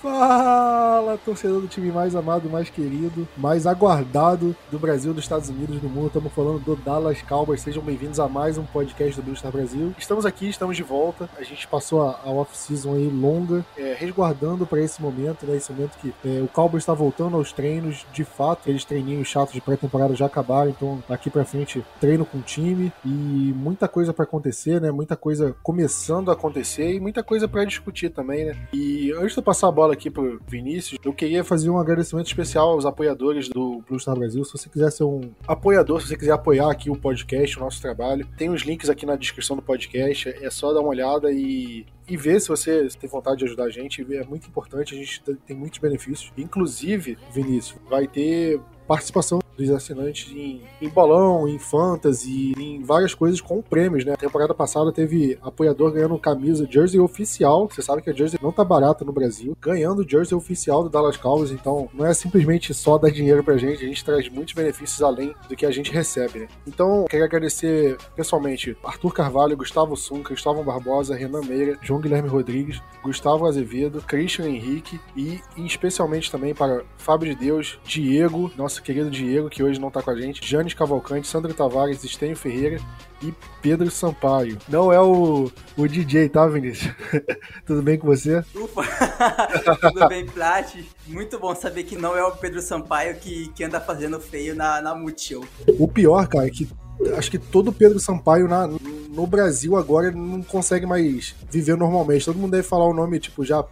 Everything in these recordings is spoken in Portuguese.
Fala, torcedor do time mais amado, mais querido, mais aguardado do Brasil, dos Estados Unidos, do mundo. Estamos falando do Dallas Cowboys. Sejam bem-vindos a mais um podcast do Blue Star Brasil. Estamos aqui, estamos de volta. A gente passou a, a off-season aí longa, é, resguardando para esse momento, né? Esse momento que é, o Cowboys está voltando aos treinos. De fato, aqueles treininhos chatos de pré-temporada já acabaram, então daqui para frente treino com o time e muita coisa para acontecer, né? Muita coisa começando a acontecer e muita coisa para discutir também, né? E antes de eu passar a bola aqui pro Vinícius, eu queria fazer um agradecimento especial aos apoiadores do Blue Star Brasil. Se você quiser ser um apoiador, se você quiser apoiar aqui o podcast, o nosso trabalho, tem os links aqui na descrição do podcast. É só dar uma olhada e e ver se você tem vontade de ajudar a gente. É muito importante, a gente tem muitos benefícios. Inclusive, Vinícius, vai ter participação dos assinantes em, em bolão, em fantasy, em várias coisas com prêmios, né? A temporada passada teve apoiador ganhando camisa jersey oficial. Você sabe que a jersey não tá barata no Brasil. Ganhando jersey oficial do Dallas Cowboys, então não é simplesmente só dar dinheiro pra gente, a gente traz muitos benefícios além do que a gente recebe, né? Então, queria agradecer pessoalmente Arthur Carvalho, Gustavo Sun, Cristóvão Barbosa, Renan Meira, João Guilherme Rodrigues, Gustavo Azevedo, Christian Henrique e, e especialmente também para Fábio de Deus, Diego, nosso querido Diego, que hoje não tá com a gente, Janes Cavalcante, Sandro Tavares, Estênio Ferreira e Pedro Sampaio. Não é o, o DJ, tá, Vinícius? Tudo bem com você? Ufa! Tudo bem, Plat? Muito bom saber que não é o Pedro Sampaio que, que anda fazendo feio na, na Multishow. O pior, cara, é que acho que todo Pedro Sampaio na, no Brasil agora não consegue mais viver normalmente. Todo mundo deve falar o nome tipo já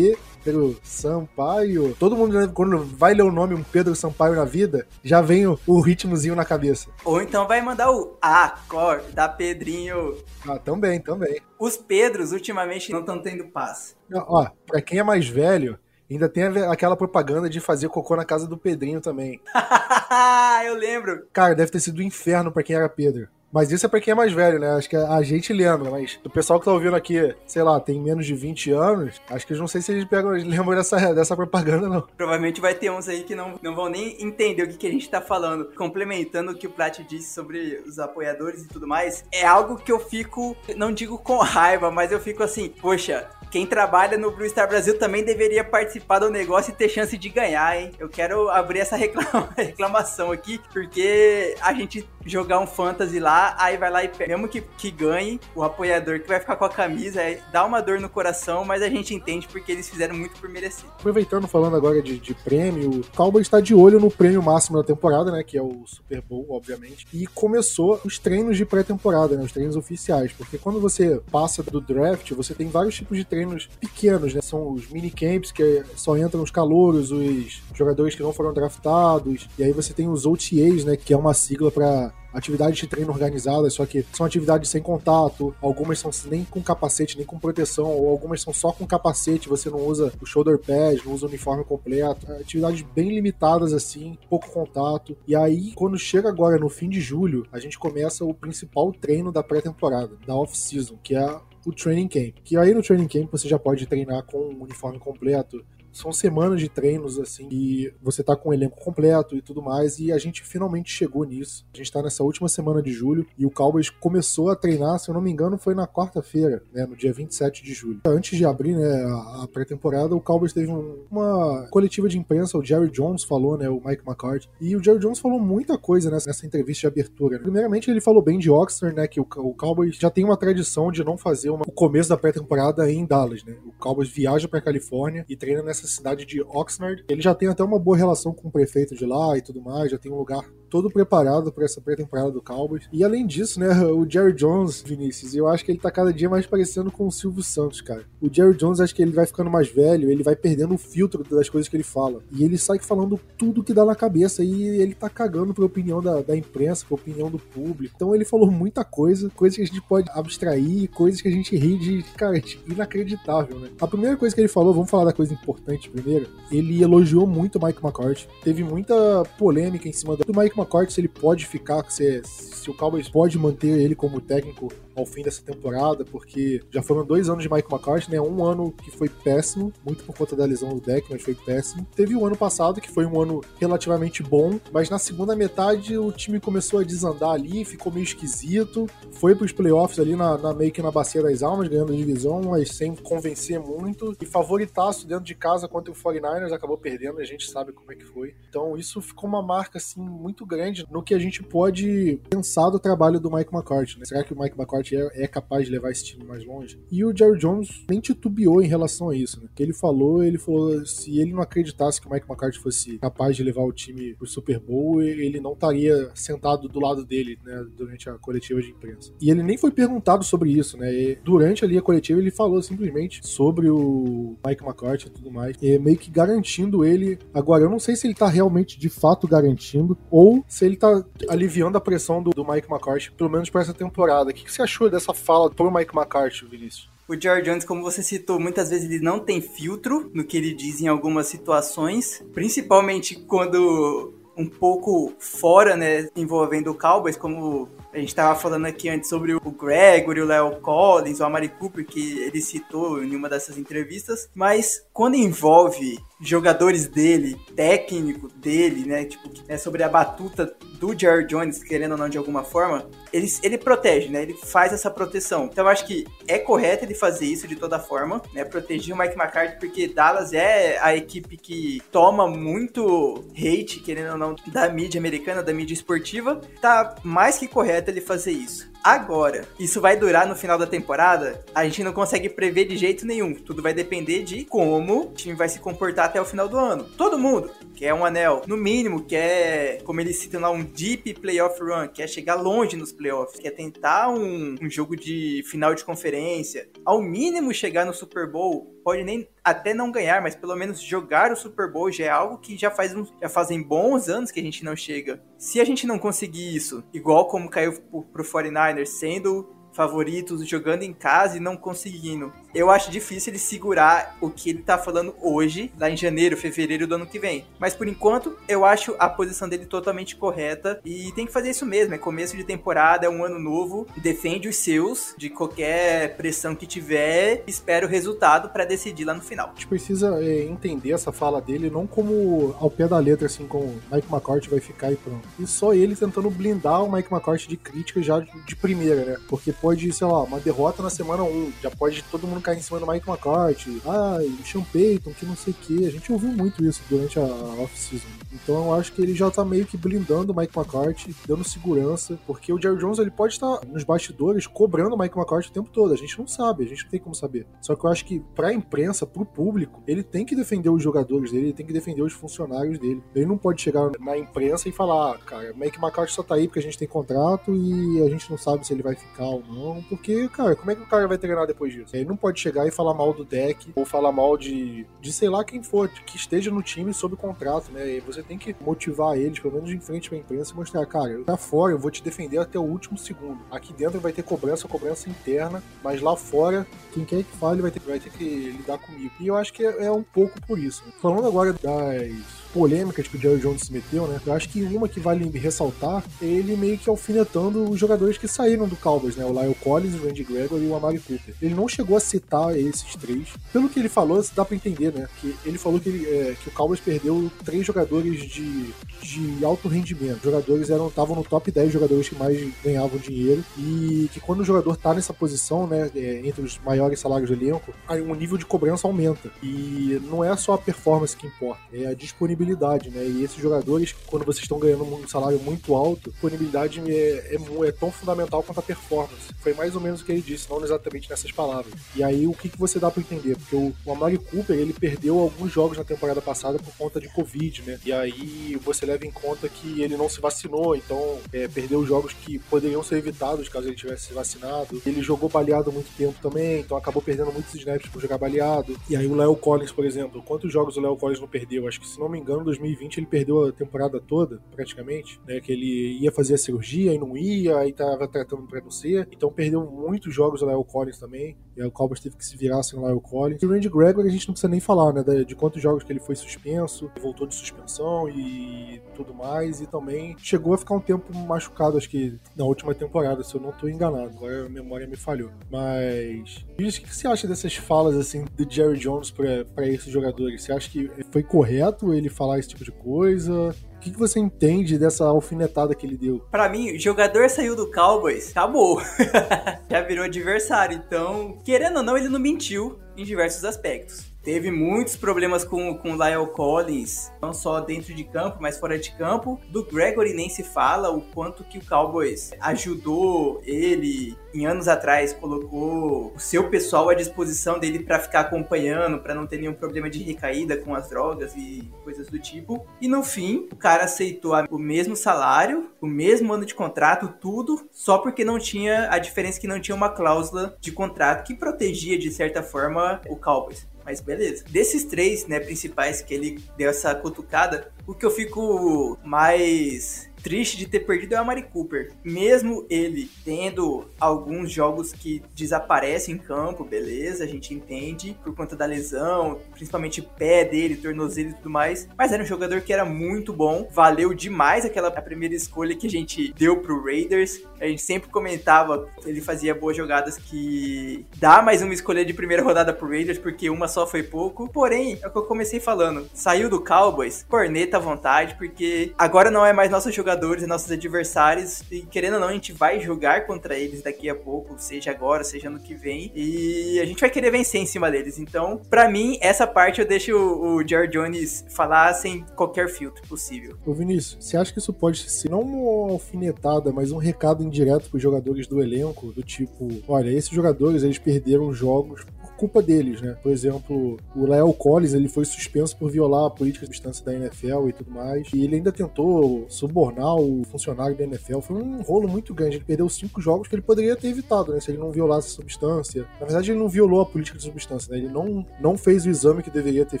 Pedro Sampaio. Todo mundo, quando vai ler o nome um Pedro Sampaio na vida, já vem o, o ritmozinho na cabeça. Ou então vai mandar o Acorda Pedrinho. Ah, também, também. Os Pedros ultimamente não estão tendo paz. Não, ó, pra quem é mais velho, Ainda tem aquela propaganda de fazer cocô na casa do Pedrinho também. eu lembro. Cara, deve ter sido um inferno para quem era Pedro. Mas isso é pra quem é mais velho, né? Acho que a gente lembra, mas o pessoal que tá ouvindo aqui, sei lá, tem menos de 20 anos, acho que eu não sei se eles pegam, lembram dessa, dessa propaganda, não. Provavelmente vai ter uns aí que não, não vão nem entender o que, que a gente tá falando. Complementando o que o Plat disse sobre os apoiadores e tudo mais, é algo que eu fico, não digo com raiva, mas eu fico assim, poxa, quem trabalha no Blue Star Brasil também deveria participar do negócio e ter chance de ganhar, hein? Eu quero abrir essa reclama reclamação aqui, porque a gente jogar um fantasy lá, aí vai lá e mesmo que, que ganhe, o apoiador que vai ficar com a camisa, é, dá uma dor no coração, mas a gente entende porque eles fizeram muito por merecer. Aproveitando, falando agora de, de prêmio, o Cowboys está de olho no prêmio máximo da temporada, né? Que é o Super Bowl, obviamente. E começou os treinos de pré-temporada, né? Os treinos oficiais. Porque quando você passa do draft, você tem vários tipos de treinos pequenos, né? São os minicamps, que só entram os calouros, os jogadores que não foram draftados. E aí você tem os OTAs, né? Que é uma sigla para atividades de treino organizadas, só que são atividades sem contato, algumas são nem com capacete, nem com proteção, ou algumas são só com capacete, você não usa o shoulder pad, não usa o uniforme completo. Atividades bem limitadas assim, pouco contato. E aí, quando chega agora no fim de julho, a gente começa o principal treino da pré-temporada, da off-season, que é o training camp. Que aí no training camp você já pode treinar com o uniforme completo, são semanas de treinos, assim, e você tá com o elenco completo e tudo mais, e a gente finalmente chegou nisso. A gente tá nessa última semana de julho, e o Cowboys começou a treinar, se eu não me engano, foi na quarta-feira, né, no dia 27 de julho. Antes de abrir, né, a pré-temporada, o Cowboys teve um, uma coletiva de imprensa, o Jerry Jones falou, né, o Mike McCarthy, e o Jerry Jones falou muita coisa nessa, nessa entrevista de abertura. Né? Primeiramente, ele falou bem de Oxford, né, que o, o Cowboys já tem uma tradição de não fazer uma, o começo da pré-temporada em Dallas, né. O Cowboys viaja pra Califórnia e treina nessa cidade de Oxnard. Ele já tem até uma boa relação com o prefeito de lá e tudo mais, já tem um lugar todo preparado para essa pré-temporada do Cowboys. E além disso, né, o Jerry Jones, Vinícius, eu acho que ele tá cada dia mais parecendo com o Silvio Santos, cara. O Jerry Jones, acho que ele vai ficando mais velho, ele vai perdendo o filtro das coisas que ele fala. E ele sai falando tudo que dá na cabeça e ele tá cagando pra opinião da, da imprensa, pra opinião do público. Então ele falou muita coisa, coisas que a gente pode abstrair, coisas que a gente ri de, cara, inacreditável, né? A primeira coisa que ele falou, vamos falar da coisa importante primeiro, ele elogiou muito o Mike McCarthy. Teve muita polêmica em cima do Mike McCarthy, se ele pode ficar, se, se o Cowboys pode manter ele como técnico ao fim dessa temporada, porque já foram dois anos de Mike McCarthy, né? Um ano que foi péssimo, muito por conta da lesão do deck, mas foi péssimo. Teve o ano passado, que foi um ano relativamente bom, mas na segunda metade o time começou a desandar ali, ficou meio esquisito. Foi pros playoffs ali na, na meio que na bacia das almas, ganhando a divisão, mas sem convencer muito. E favoritaço dentro de casa contra o 49ers, acabou perdendo, a gente sabe como é que foi. Então isso ficou uma marca assim muito grande no que a gente pode pensar do trabalho do Mike McCarthy. Né? Será que o Mike McCarthy é, é, capaz de levar esse time mais longe? E o Jerry Jones nem titubeou em relação a isso. Né? Que ele falou, ele falou se ele não acreditasse que o Mike McCarthy fosse capaz de levar o time pro Super Bowl, ele não estaria sentado do lado dele né, durante a coletiva de imprensa. E ele nem foi perguntado sobre isso, né? E durante ali a coletiva ele falou simplesmente sobre o Mike McCarthy e tudo mais, e meio que garantindo ele. Agora eu não sei se ele tá realmente de fato garantindo ou se ele tá aliviando a pressão do, do Mike McCarthy, pelo menos para essa temporada. O que, que você achou dessa fala pro Mike McCarthy, Vinícius? O George Jones, como você citou, muitas vezes ele não tem filtro no que ele diz em algumas situações, principalmente quando um pouco fora, né, envolvendo o Cowboys, como a gente estava falando aqui antes sobre o Gregory, o Leo Collins, o Amari Cooper, que ele citou em uma dessas entrevistas, mas quando envolve jogadores dele, técnico dele, né, tipo, é sobre a batuta do Jerry Jones, querendo ou não de alguma forma, ele, ele protege, né, ele faz essa proteção. Então eu acho que é correto ele fazer isso de toda forma, né, proteger o Mike McCarthy, porque Dallas é a equipe que toma muito hate, querendo ou não, da mídia americana, da mídia esportiva, tá mais que correto ele fazer isso. Agora, isso vai durar no final da temporada? A gente não consegue prever de jeito nenhum. Tudo vai depender de como o time vai se comportar até o final do ano. Todo mundo quer um anel, no mínimo, quer, como eles citam lá, um deep playoff run, quer chegar longe nos playoffs, quer tentar um, um jogo de final de conferência, ao mínimo chegar no Super Bowl, pode nem até não ganhar, mas pelo menos jogar o Super Bowl já é algo que já faz uns, já fazem bons anos que a gente não chega. Se a gente não conseguir isso, igual como caiu pro, pro 49ers, sendo favoritos, jogando em casa e não conseguindo. Eu acho difícil ele segurar o que ele tá falando hoje, lá em janeiro, fevereiro do ano que vem. Mas por enquanto, eu acho a posição dele totalmente correta e tem que fazer isso mesmo. É começo de temporada, é um ano novo, defende os seus de qualquer pressão que tiver, espera o resultado para decidir lá no final. A gente precisa é, entender essa fala dele não como ao pé da letra, assim, como Mike McCarthy vai ficar e pronto. E só ele tentando blindar o Mike McCarthy de crítica já de primeira, né? Porque pode, sei lá, uma derrota na semana 1, já pode todo mundo cair em cima do Mike McCarthy, ah, o Sean Payton, que não sei o que. A gente ouviu muito isso durante a off-season. Então eu acho que ele já tá meio que blindando o Mike McCarthy, dando segurança, porque o Jerry Jones ele pode estar nos bastidores cobrando o Mike McCarthy o tempo todo. A gente não sabe, a gente não tem como saber. Só que eu acho que pra imprensa, pro público, ele tem que defender os jogadores dele, ele tem que defender os funcionários dele. Ele não pode chegar na imprensa e falar, ah, cara, Mike McCarthy só tá aí porque a gente tem contrato e a gente não sabe se ele vai ficar ou não, porque, cara, como é que o cara vai treinar depois disso? Ele não pode chegar e falar mal do deck ou falar mal de, de sei lá quem for, que esteja no time sob contrato, né? E você tem que motivar eles, pelo menos em frente pra imprensa, e mostrar, cara, tá fora eu vou te defender até o último segundo. Aqui dentro vai ter cobrança, cobrança interna, mas lá fora, quem quer que fale vai ter, vai ter que lidar comigo. E eu acho que é, é um pouco por isso. Falando agora das polêmicas que o Jerry Jones se meteu, né? Eu acho que uma que vale ressaltar é ele meio que alfinetando os jogadores que saíram do Cowboys, né? O Lyle Collins, o Randy Gregory e o Amari Cooper. Ele não chegou a citar esses três. Pelo que ele falou, dá pra entender, né? Que ele falou que, ele, é, que o Cowboys perdeu três jogadores de, de alto rendimento. Os jogadores eram estavam no top 10 jogadores que mais ganhavam dinheiro e que quando o jogador tá nessa posição, né, é, entre os maiores salários do elenco, aí o nível de cobrança aumenta. E não é só a performance que importa, é a disponibilidade disponibilidade, né? E esses jogadores, quando vocês estão ganhando um salário muito alto, disponibilidade é, é, é, tão fundamental quanto a performance. Foi mais ou menos o que ele disse, não exatamente nessas palavras. E aí, o que, que você dá para entender? Porque o, o Amari Cooper, ele perdeu alguns jogos na temporada passada por conta de Covid, né? E aí, você leva em conta que ele não se vacinou, então é, perdeu jogos que poderiam ser evitados caso ele tivesse se vacinado. Ele jogou baleado muito tempo também, então acabou perdendo muitos snaps por jogar baleado. E aí, o Léo Collins, por exemplo, quantos jogos o Léo Collins não perdeu? Acho que, se não me engano, engano, 2020 ele perdeu a temporada toda, praticamente, né? Que ele ia fazer a cirurgia e não ia, aí tava tratando pra não ser. Então perdeu muitos jogos o Lyle Collins também. E aí o Cowboys teve que se virar sem o Lyle Collins. E o Randy Gregory a gente não precisa nem falar, né? De quantos jogos que ele foi suspenso, voltou de suspensão e tudo mais. E também chegou a ficar um tempo machucado, acho que na última temporada, se eu não estou enganado. Agora a memória me falhou. Mas. o que você acha dessas falas assim do Jerry Jones para esses jogadores? Você acha que foi correto ele falar esse tipo de coisa? Que, que você entende dessa alfinetada que ele deu? Para mim, jogador saiu do Cowboys, acabou. Já virou adversário. Então, querendo ou não, ele não mentiu em diversos aspectos teve muitos problemas com, com o Lyle Collins, não só dentro de campo, mas fora de campo. Do Gregory nem se fala o quanto que o Cowboys ajudou ele em anos atrás, colocou o seu pessoal à disposição dele para ficar acompanhando, para não ter nenhum problema de recaída com as drogas e coisas do tipo. E no fim, o cara aceitou o mesmo salário, o mesmo ano de contrato, tudo, só porque não tinha a diferença que não tinha uma cláusula de contrato que protegia de certa forma o Cowboys. Mas beleza. Desses três, né, principais que ele deu essa cutucada, o que eu fico mais triste de ter perdido é a Mari Cooper. Mesmo ele tendo alguns jogos que desaparecem em campo, beleza, a gente entende, por conta da lesão, principalmente pé dele, tornozelo e tudo mais. Mas era um jogador que era muito bom, valeu demais aquela primeira escolha que a gente deu pro Raiders. A gente sempre comentava, ele fazia boas jogadas que dá mais uma escolha de primeira rodada pro Raiders, porque uma só foi pouco. Porém, é o que eu comecei falando, saiu do Cowboys, corneta à vontade, porque agora não é mais nosso jogador jogadores e nossos adversários. E querendo ou não, a gente vai jogar contra eles daqui a pouco, seja agora, seja no que vem. E a gente vai querer vencer em cima deles. Então, para mim, essa parte eu deixo o, o Jared Jones falar sem qualquer filtro possível. Ô Vinícius, você acha que isso pode ser não uma alfinetada, mas um recado indireto pros jogadores do elenco? Do tipo, olha, esses jogadores eles perderam jogos culpa deles, né? Por exemplo, o Lyle Collins ele foi suspenso por violar a política de distância da NFL e tudo mais. E ele ainda tentou subornar o funcionário da NFL. Foi um rolo muito grande. Ele perdeu cinco jogos que ele poderia ter evitado, né? Se ele não violasse a substância. Na verdade, ele não violou a política de substância, né? Ele não, não fez o exame que deveria ter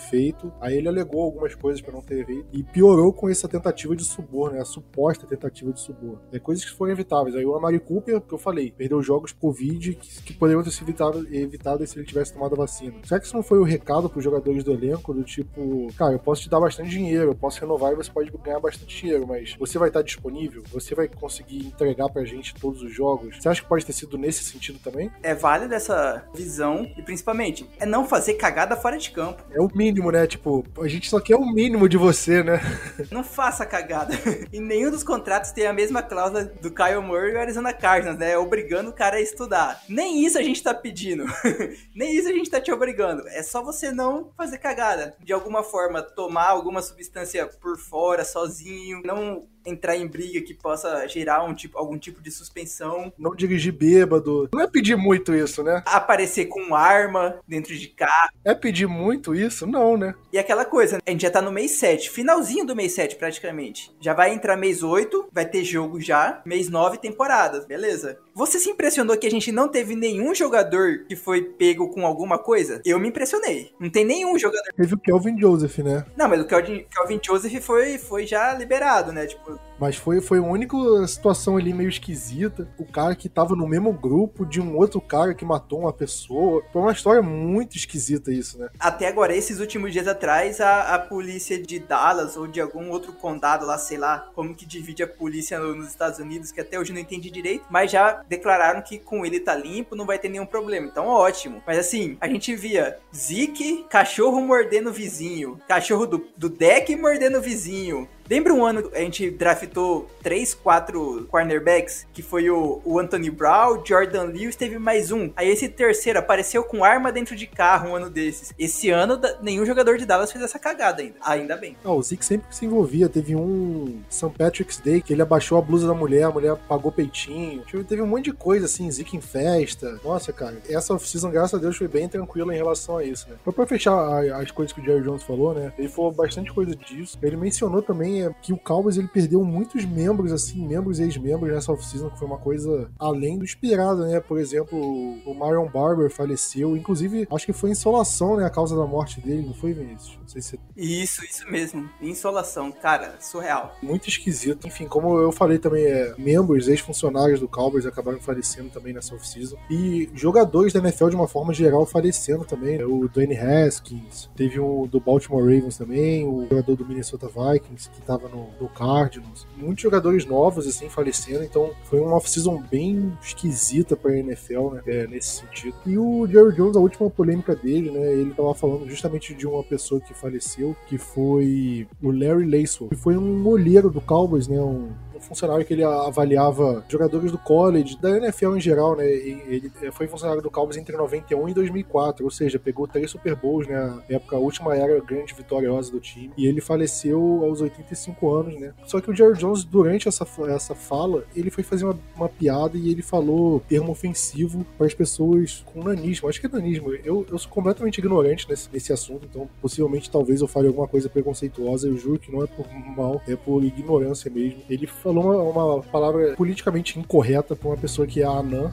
feito. Aí ele alegou algumas coisas para não ter feito. E piorou com essa tentativa de suborno, né? A suposta tentativa de suborno. É coisas que foram evitáveis. Aí o Amari Cooper, que eu falei, perdeu jogos Covid que, que poderiam ter sido evitados evitado se ele tivesse tivesse tomado a vacina. Será que isso não foi o recado pros jogadores do elenco? Do tipo, cara, eu posso te dar bastante dinheiro, eu posso renovar e você pode ganhar bastante dinheiro, mas você vai estar disponível? Você vai conseguir entregar pra gente todos os jogos? Você acha que pode ter sido nesse sentido também? É válida essa visão e principalmente é não fazer cagada fora de campo. É o mínimo, né? Tipo, a gente só quer o mínimo de você, né? não faça cagada. e nenhum dos contratos tem a mesma cláusula do Kyle Murray e o Arizona Cardinals, né? Obrigando o cara a estudar. Nem isso a gente tá pedindo. Nem isso a gente tá te obrigando. É só você não fazer cagada. De alguma forma, tomar alguma substância por fora, sozinho, não entrar em briga que possa gerar um tipo, algum tipo de suspensão. Não dirigir bêbado. Não é pedir muito isso, né? Aparecer com arma dentro de carro. É pedir muito isso? Não, né? E aquela coisa, a gente já tá no mês 7, finalzinho do mês 7 praticamente. Já vai entrar mês 8, vai ter jogo já, mês 9 temporadas, beleza? Você se impressionou que a gente não teve nenhum jogador que foi pego com alguma coisa? Eu me impressionei. Não tem nenhum jogador. Teve o Kelvin Joseph, né? Não, mas o Kelvin, Kelvin Joseph foi, foi já liberado, né? Tipo, for mas foi, foi a única situação ali meio esquisita. O cara que tava no mesmo grupo de um outro cara que matou uma pessoa. Foi uma história muito esquisita isso, né? Até agora, esses últimos dias atrás, a, a polícia de Dallas ou de algum outro condado lá, sei lá, como que divide a polícia nos Estados Unidos, que até hoje não entendi direito, mas já declararam que com ele tá limpo, não vai ter nenhum problema. Então, ótimo. Mas assim, a gente via Zeke, cachorro mordendo o vizinho, cachorro do, do deck mordendo o vizinho, Lembra um ano a gente draftou três, quatro cornerbacks, que foi o, o Anthony Brown, Jordan Lewis, teve mais um. Aí esse terceiro apareceu com arma dentro de carro um ano desses. Esse ano, nenhum jogador de Dallas fez essa cagada ainda. Ainda bem. Ah, o Zeke sempre se envolvia. Teve um St. Patrick's Day que ele abaixou a blusa da mulher, a mulher pagou peitinho. Teve um monte de coisa assim, Zeke em festa. Nossa, cara, essa off-season, graças a Deus, foi bem tranquila em relação a isso, né? Foi pra fechar as coisas que o Jerry Jones falou, né? Ele falou bastante coisa disso. Ele mencionou também é que o Cowboys ele perdeu muito muitos membros, assim, membros e ex-membros nessa off-season, que foi uma coisa além do esperado, né? Por exemplo, o Marion Barber faleceu. Inclusive, acho que foi insolação, né? A causa da morte dele, não foi, Vinícius? Não sei se. Isso, isso mesmo. Insolação, cara, surreal. Muito esquisito. Enfim, como eu falei também, é, membros, ex-funcionários do Cowboys acabaram falecendo também nessa off-season. E jogadores da NFL de uma forma geral falecendo também. Né? O Dwayne Haskins, teve um do Baltimore Ravens também, o jogador do Minnesota Vikings, que tava no, no Cardinals. Muitos jogadores novos, assim, falecendo. Então, foi uma off-season bem esquisita pra NFL, né? É, nesse sentido. E o Jerry Jones, a última polêmica dele, né? Ele tava falando justamente de uma pessoa que faleceu, que foi o Larry Lacewell, que foi um olheiro do Cowboys, né? Um, funcionário que ele avaliava jogadores do college, da NFL em geral, né? Ele foi funcionário do Cowboys entre 91 e 2004, ou seja, pegou três Super Bowls, né? Época, a última era grande vitoriosa do time. E ele faleceu aos 85 anos, né? Só que o Jerry Jones, durante essa, essa fala, ele foi fazer uma, uma piada e ele falou termo ofensivo para as pessoas com nanismo. Acho que é nanismo. Eu, eu sou completamente ignorante nesse, nesse assunto, então possivelmente talvez eu fale alguma coisa preconceituosa. Eu juro que não é por mal, é por ignorância mesmo. Ele falou uma, uma palavra politicamente incorreta pra uma pessoa que é anã.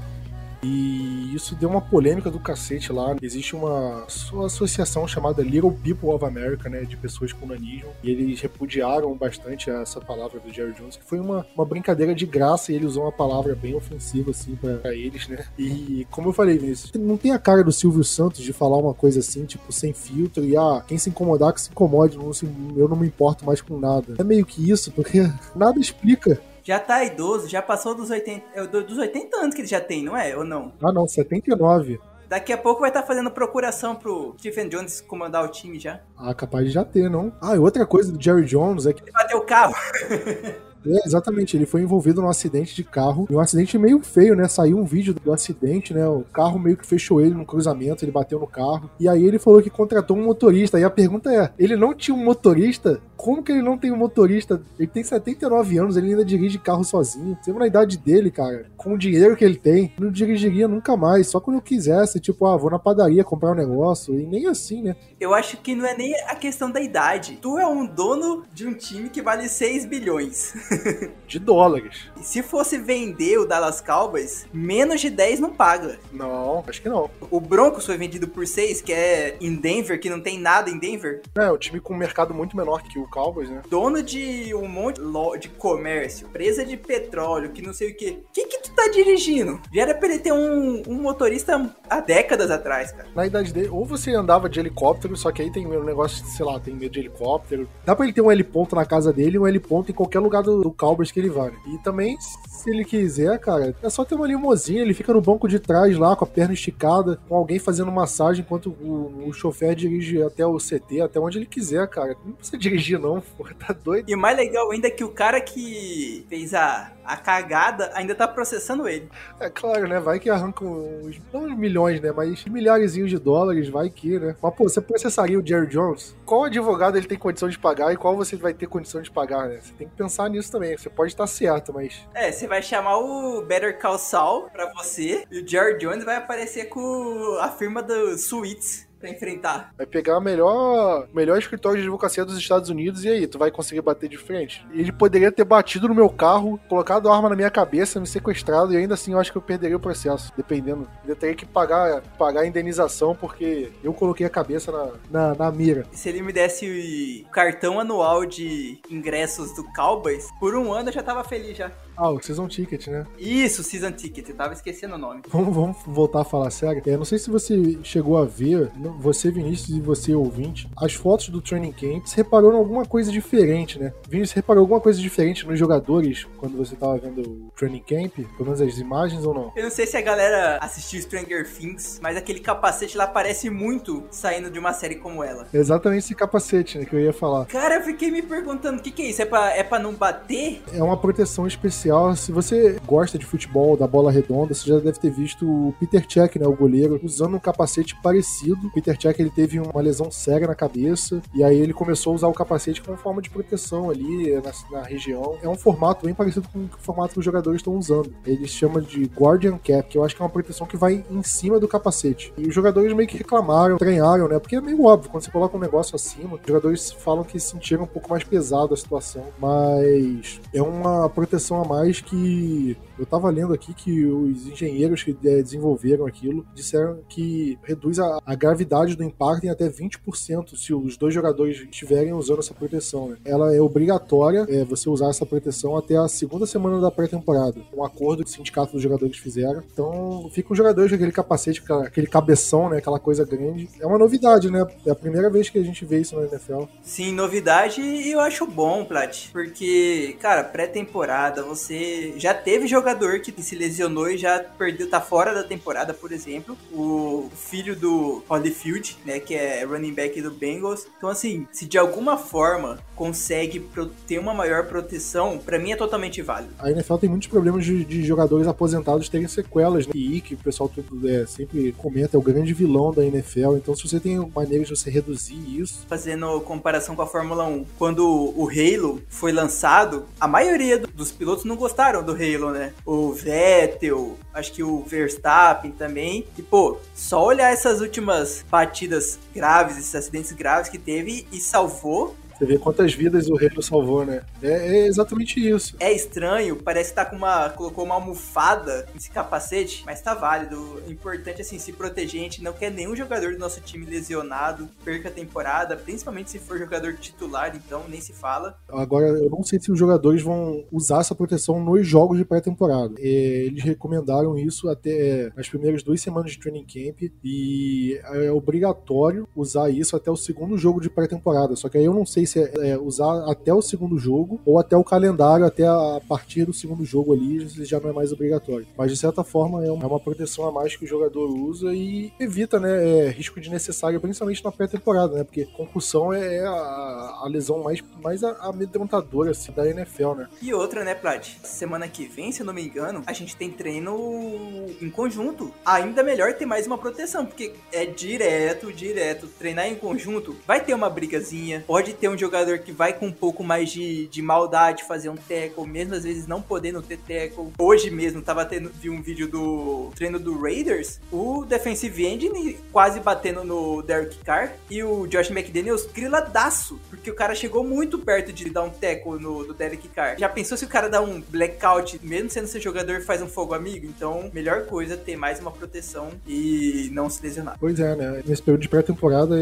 E isso deu uma polêmica do cacete lá. Existe uma associação chamada Little People of America, né? De pessoas com nanismo. E eles repudiaram bastante essa palavra do Jerry Jones, que foi uma, uma brincadeira de graça e ele usou uma palavra bem ofensiva, assim, pra, eles, né? E como eu falei, Vinícius, não tem a cara do Silvio Santos de falar uma coisa assim, tipo, sem filtro, e ah, quem se incomodar que se incomode, não eu não me importo mais com nada. É meio que isso, porque nada explica já tá idoso, já passou dos 80, é, dos 80 anos que ele já tem, não é? Ou não? Ah, não, 79. Daqui a pouco vai estar tá fazendo procuração pro Stephen Jones comandar o time já. Ah, capaz de já ter, não? Ah, e outra coisa do Jerry Jones é que. Ele bateu o carro. É, exatamente, ele foi envolvido num acidente de carro. E um acidente meio feio, né? Saiu um vídeo do acidente, né? O carro meio que fechou ele no cruzamento, ele bateu no carro. E aí ele falou que contratou um motorista. E a pergunta é: ele não tinha um motorista? Como que ele não tem um motorista? Ele tem 79 anos, ele ainda dirige carro sozinho. Sempre na idade dele, cara, com o dinheiro que ele tem, não dirigiria nunca mais. Só quando eu quisesse, tipo, ah, vou na padaria comprar um negócio. E nem assim, né? Eu acho que não é nem a questão da idade. Tu é um dono de um time que vale 6 bilhões. de dólares. E se fosse vender o Dallas Cowboys, menos de 10 não paga. Não, acho que não. O Broncos foi vendido por 6, que é em Denver, que não tem nada em Denver. É, o time com um mercado muito menor que o Cowboys, né? Dono de um monte de comércio, presa de petróleo, que não sei o que. O que que tu tá dirigindo? Já era pra ele ter um, um motorista há décadas atrás, cara. Na idade dele, ou você andava de helicóptero, só que aí tem um negócio, sei lá, tem medo de helicóptero. Dá pra ele ter um heliponto na casa dele e um heliponto em qualquer lugar do, do Cowboys que ele vai. E também, se ele quiser, cara, é só ter uma limousine, ele fica no banco de trás lá, com a perna esticada, com alguém fazendo massagem, enquanto o, o chofer dirige até o CT, até onde ele quiser, cara. Não precisa dirigir, não, porra, tá doido. E mais legal ainda é que o cara que fez a, a cagada ainda tá processando ele. É claro, né? Vai que arranca uns, não uns milhões, né? Mas milhares de dólares, vai que, né? Mas, pô, você processaria o Jerry Jones? Qual advogado ele tem condição de pagar e qual você vai ter condição de pagar, né? Você tem que pensar nisso também. Você pode estar certo, mas. É, você vai chamar o Better Call Saul pra você e o Jerry Jones vai aparecer com a firma do Suites pra enfrentar. Vai pegar o melhor, melhor escritório de advocacia dos Estados Unidos e aí, tu vai conseguir bater de frente? Ele poderia ter batido no meu carro, colocado a arma na minha cabeça, me sequestrado e ainda assim eu acho que eu perderia o processo, dependendo. Eu teria que pagar, pagar a indenização porque eu coloquei a cabeça na, na, na mira. Se ele me desse o cartão anual de ingressos do Cowboys, por um ano eu já tava feliz já. Ah, o Season Ticket, né? Isso, Season Ticket, eu tava esquecendo o nome. Vamos, vamos voltar a falar sério. É, não sei se você chegou a ver, você, Vinícius, e você, ouvinte, as fotos do Training Camp. Você reparou em alguma coisa diferente, né? Vinícius, reparou alguma coisa diferente nos jogadores quando você tava vendo o Training Camp? Pelo menos as imagens ou não? Eu não sei se a galera assistiu Stranger Things, mas aquele capacete lá parece muito saindo de uma série como ela. Exatamente esse capacete, né, que eu ia falar. Cara, eu fiquei me perguntando, o que que é isso? É pra, é pra não bater? É uma proteção especial especial. Se você gosta de futebol, da bola redonda, você já deve ter visto o Peter Cech, né, o goleiro, usando um capacete parecido. O Peter Cech ele teve uma lesão séria na cabeça e aí ele começou a usar o capacete como forma de proteção ali na, na região. É um formato bem parecido com o formato que os jogadores estão usando. Ele se chama de Guardian Cap, que eu acho que é uma proteção que vai em cima do capacete. E os jogadores meio que reclamaram, treinaram, né? Porque é meio óbvio, quando você coloca um negócio acima, os jogadores falam que sentiram um pouco mais pesado a situação. Mas é uma proteção a mais que eu tava lendo aqui que os engenheiros que é, desenvolveram aquilo disseram que reduz a, a gravidade do impacto em até 20% se os dois jogadores estiverem usando essa proteção. Né? Ela é obrigatória é, você usar essa proteção até a segunda semana da pré-temporada. Um acordo que o sindicato dos jogadores fizeram. Então fica os jogadores com aquele capacete, aquele cabeção, né? Aquela coisa grande. É uma novidade, né? É a primeira vez que a gente vê isso na NFL. Sim, novidade e eu acho bom, Plat. Porque, cara, pré-temporada, você já teve jogador que se lesionou e já perdeu, tá fora da temporada, por exemplo. O filho do Holyfield, né? Que é running back do Bengals. Então, assim, se de alguma forma consegue ter uma maior proteção, para mim é totalmente válido. A NFL tem muitos problemas de, de jogadores aposentados terem sequelas, né? E que o pessoal tudo, é, sempre comenta, é o grande vilão da NFL. Então, se você tem maneiras de você reduzir isso. Fazendo comparação com a Fórmula 1, quando o Halo foi lançado, a maioria dos pilotos não gostaram do Halo, né? O Vettel, acho que o Verstappen também. E, pô, só olhar essas últimas batidas graves, esses acidentes graves que teve e salvou você vê quantas vidas o Halo salvou, né? É, é, exatamente isso. É estranho, parece que tá com uma. colocou uma almofada nesse capacete, mas tá válido. O importante, assim, se proteger. A gente não quer nenhum jogador do nosso time lesionado, perca a temporada, principalmente se for jogador titular, então nem se fala. Agora, eu não sei se os jogadores vão usar essa proteção nos jogos de pré-temporada. É, eles recomendaram isso até as primeiras duas semanas de training camp e é obrigatório usar isso até o segundo jogo de pré-temporada. Só que aí eu não sei é, usar até o segundo jogo ou até o calendário, até a partir do segundo jogo ali, já não é mais obrigatório. Mas de certa forma é uma, é uma proteção a mais que o jogador usa e evita, né, é, risco de necessário, principalmente na pré-temporada, né? Porque concussão é, é a, a, lesão mais, mais amedrontadora assim, da NFL, né? E outra, né, Plat? Semana que vem, se eu não me engano, a gente tem treino em conjunto. Ainda melhor ter mais uma proteção, porque é direto, direto. Treinar em conjunto vai ter uma brigazinha, pode ter um jogador que vai com um pouco mais de, de maldade fazer um tackle, mesmo às vezes não podendo ter tackle. Hoje mesmo, tava tendo vi um vídeo do treino do Raiders, o defensive end quase batendo no Derek Carr e o Josh McDaniels griladaço, porque o cara chegou muito perto de dar um tackle no do Derek Carr. Já pensou se o cara dá um blackout, mesmo sendo seu jogador, faz um fogo amigo? Então, melhor coisa é ter mais uma proteção e não se lesionar. Pois é, né? Nesse período de pré-temporada,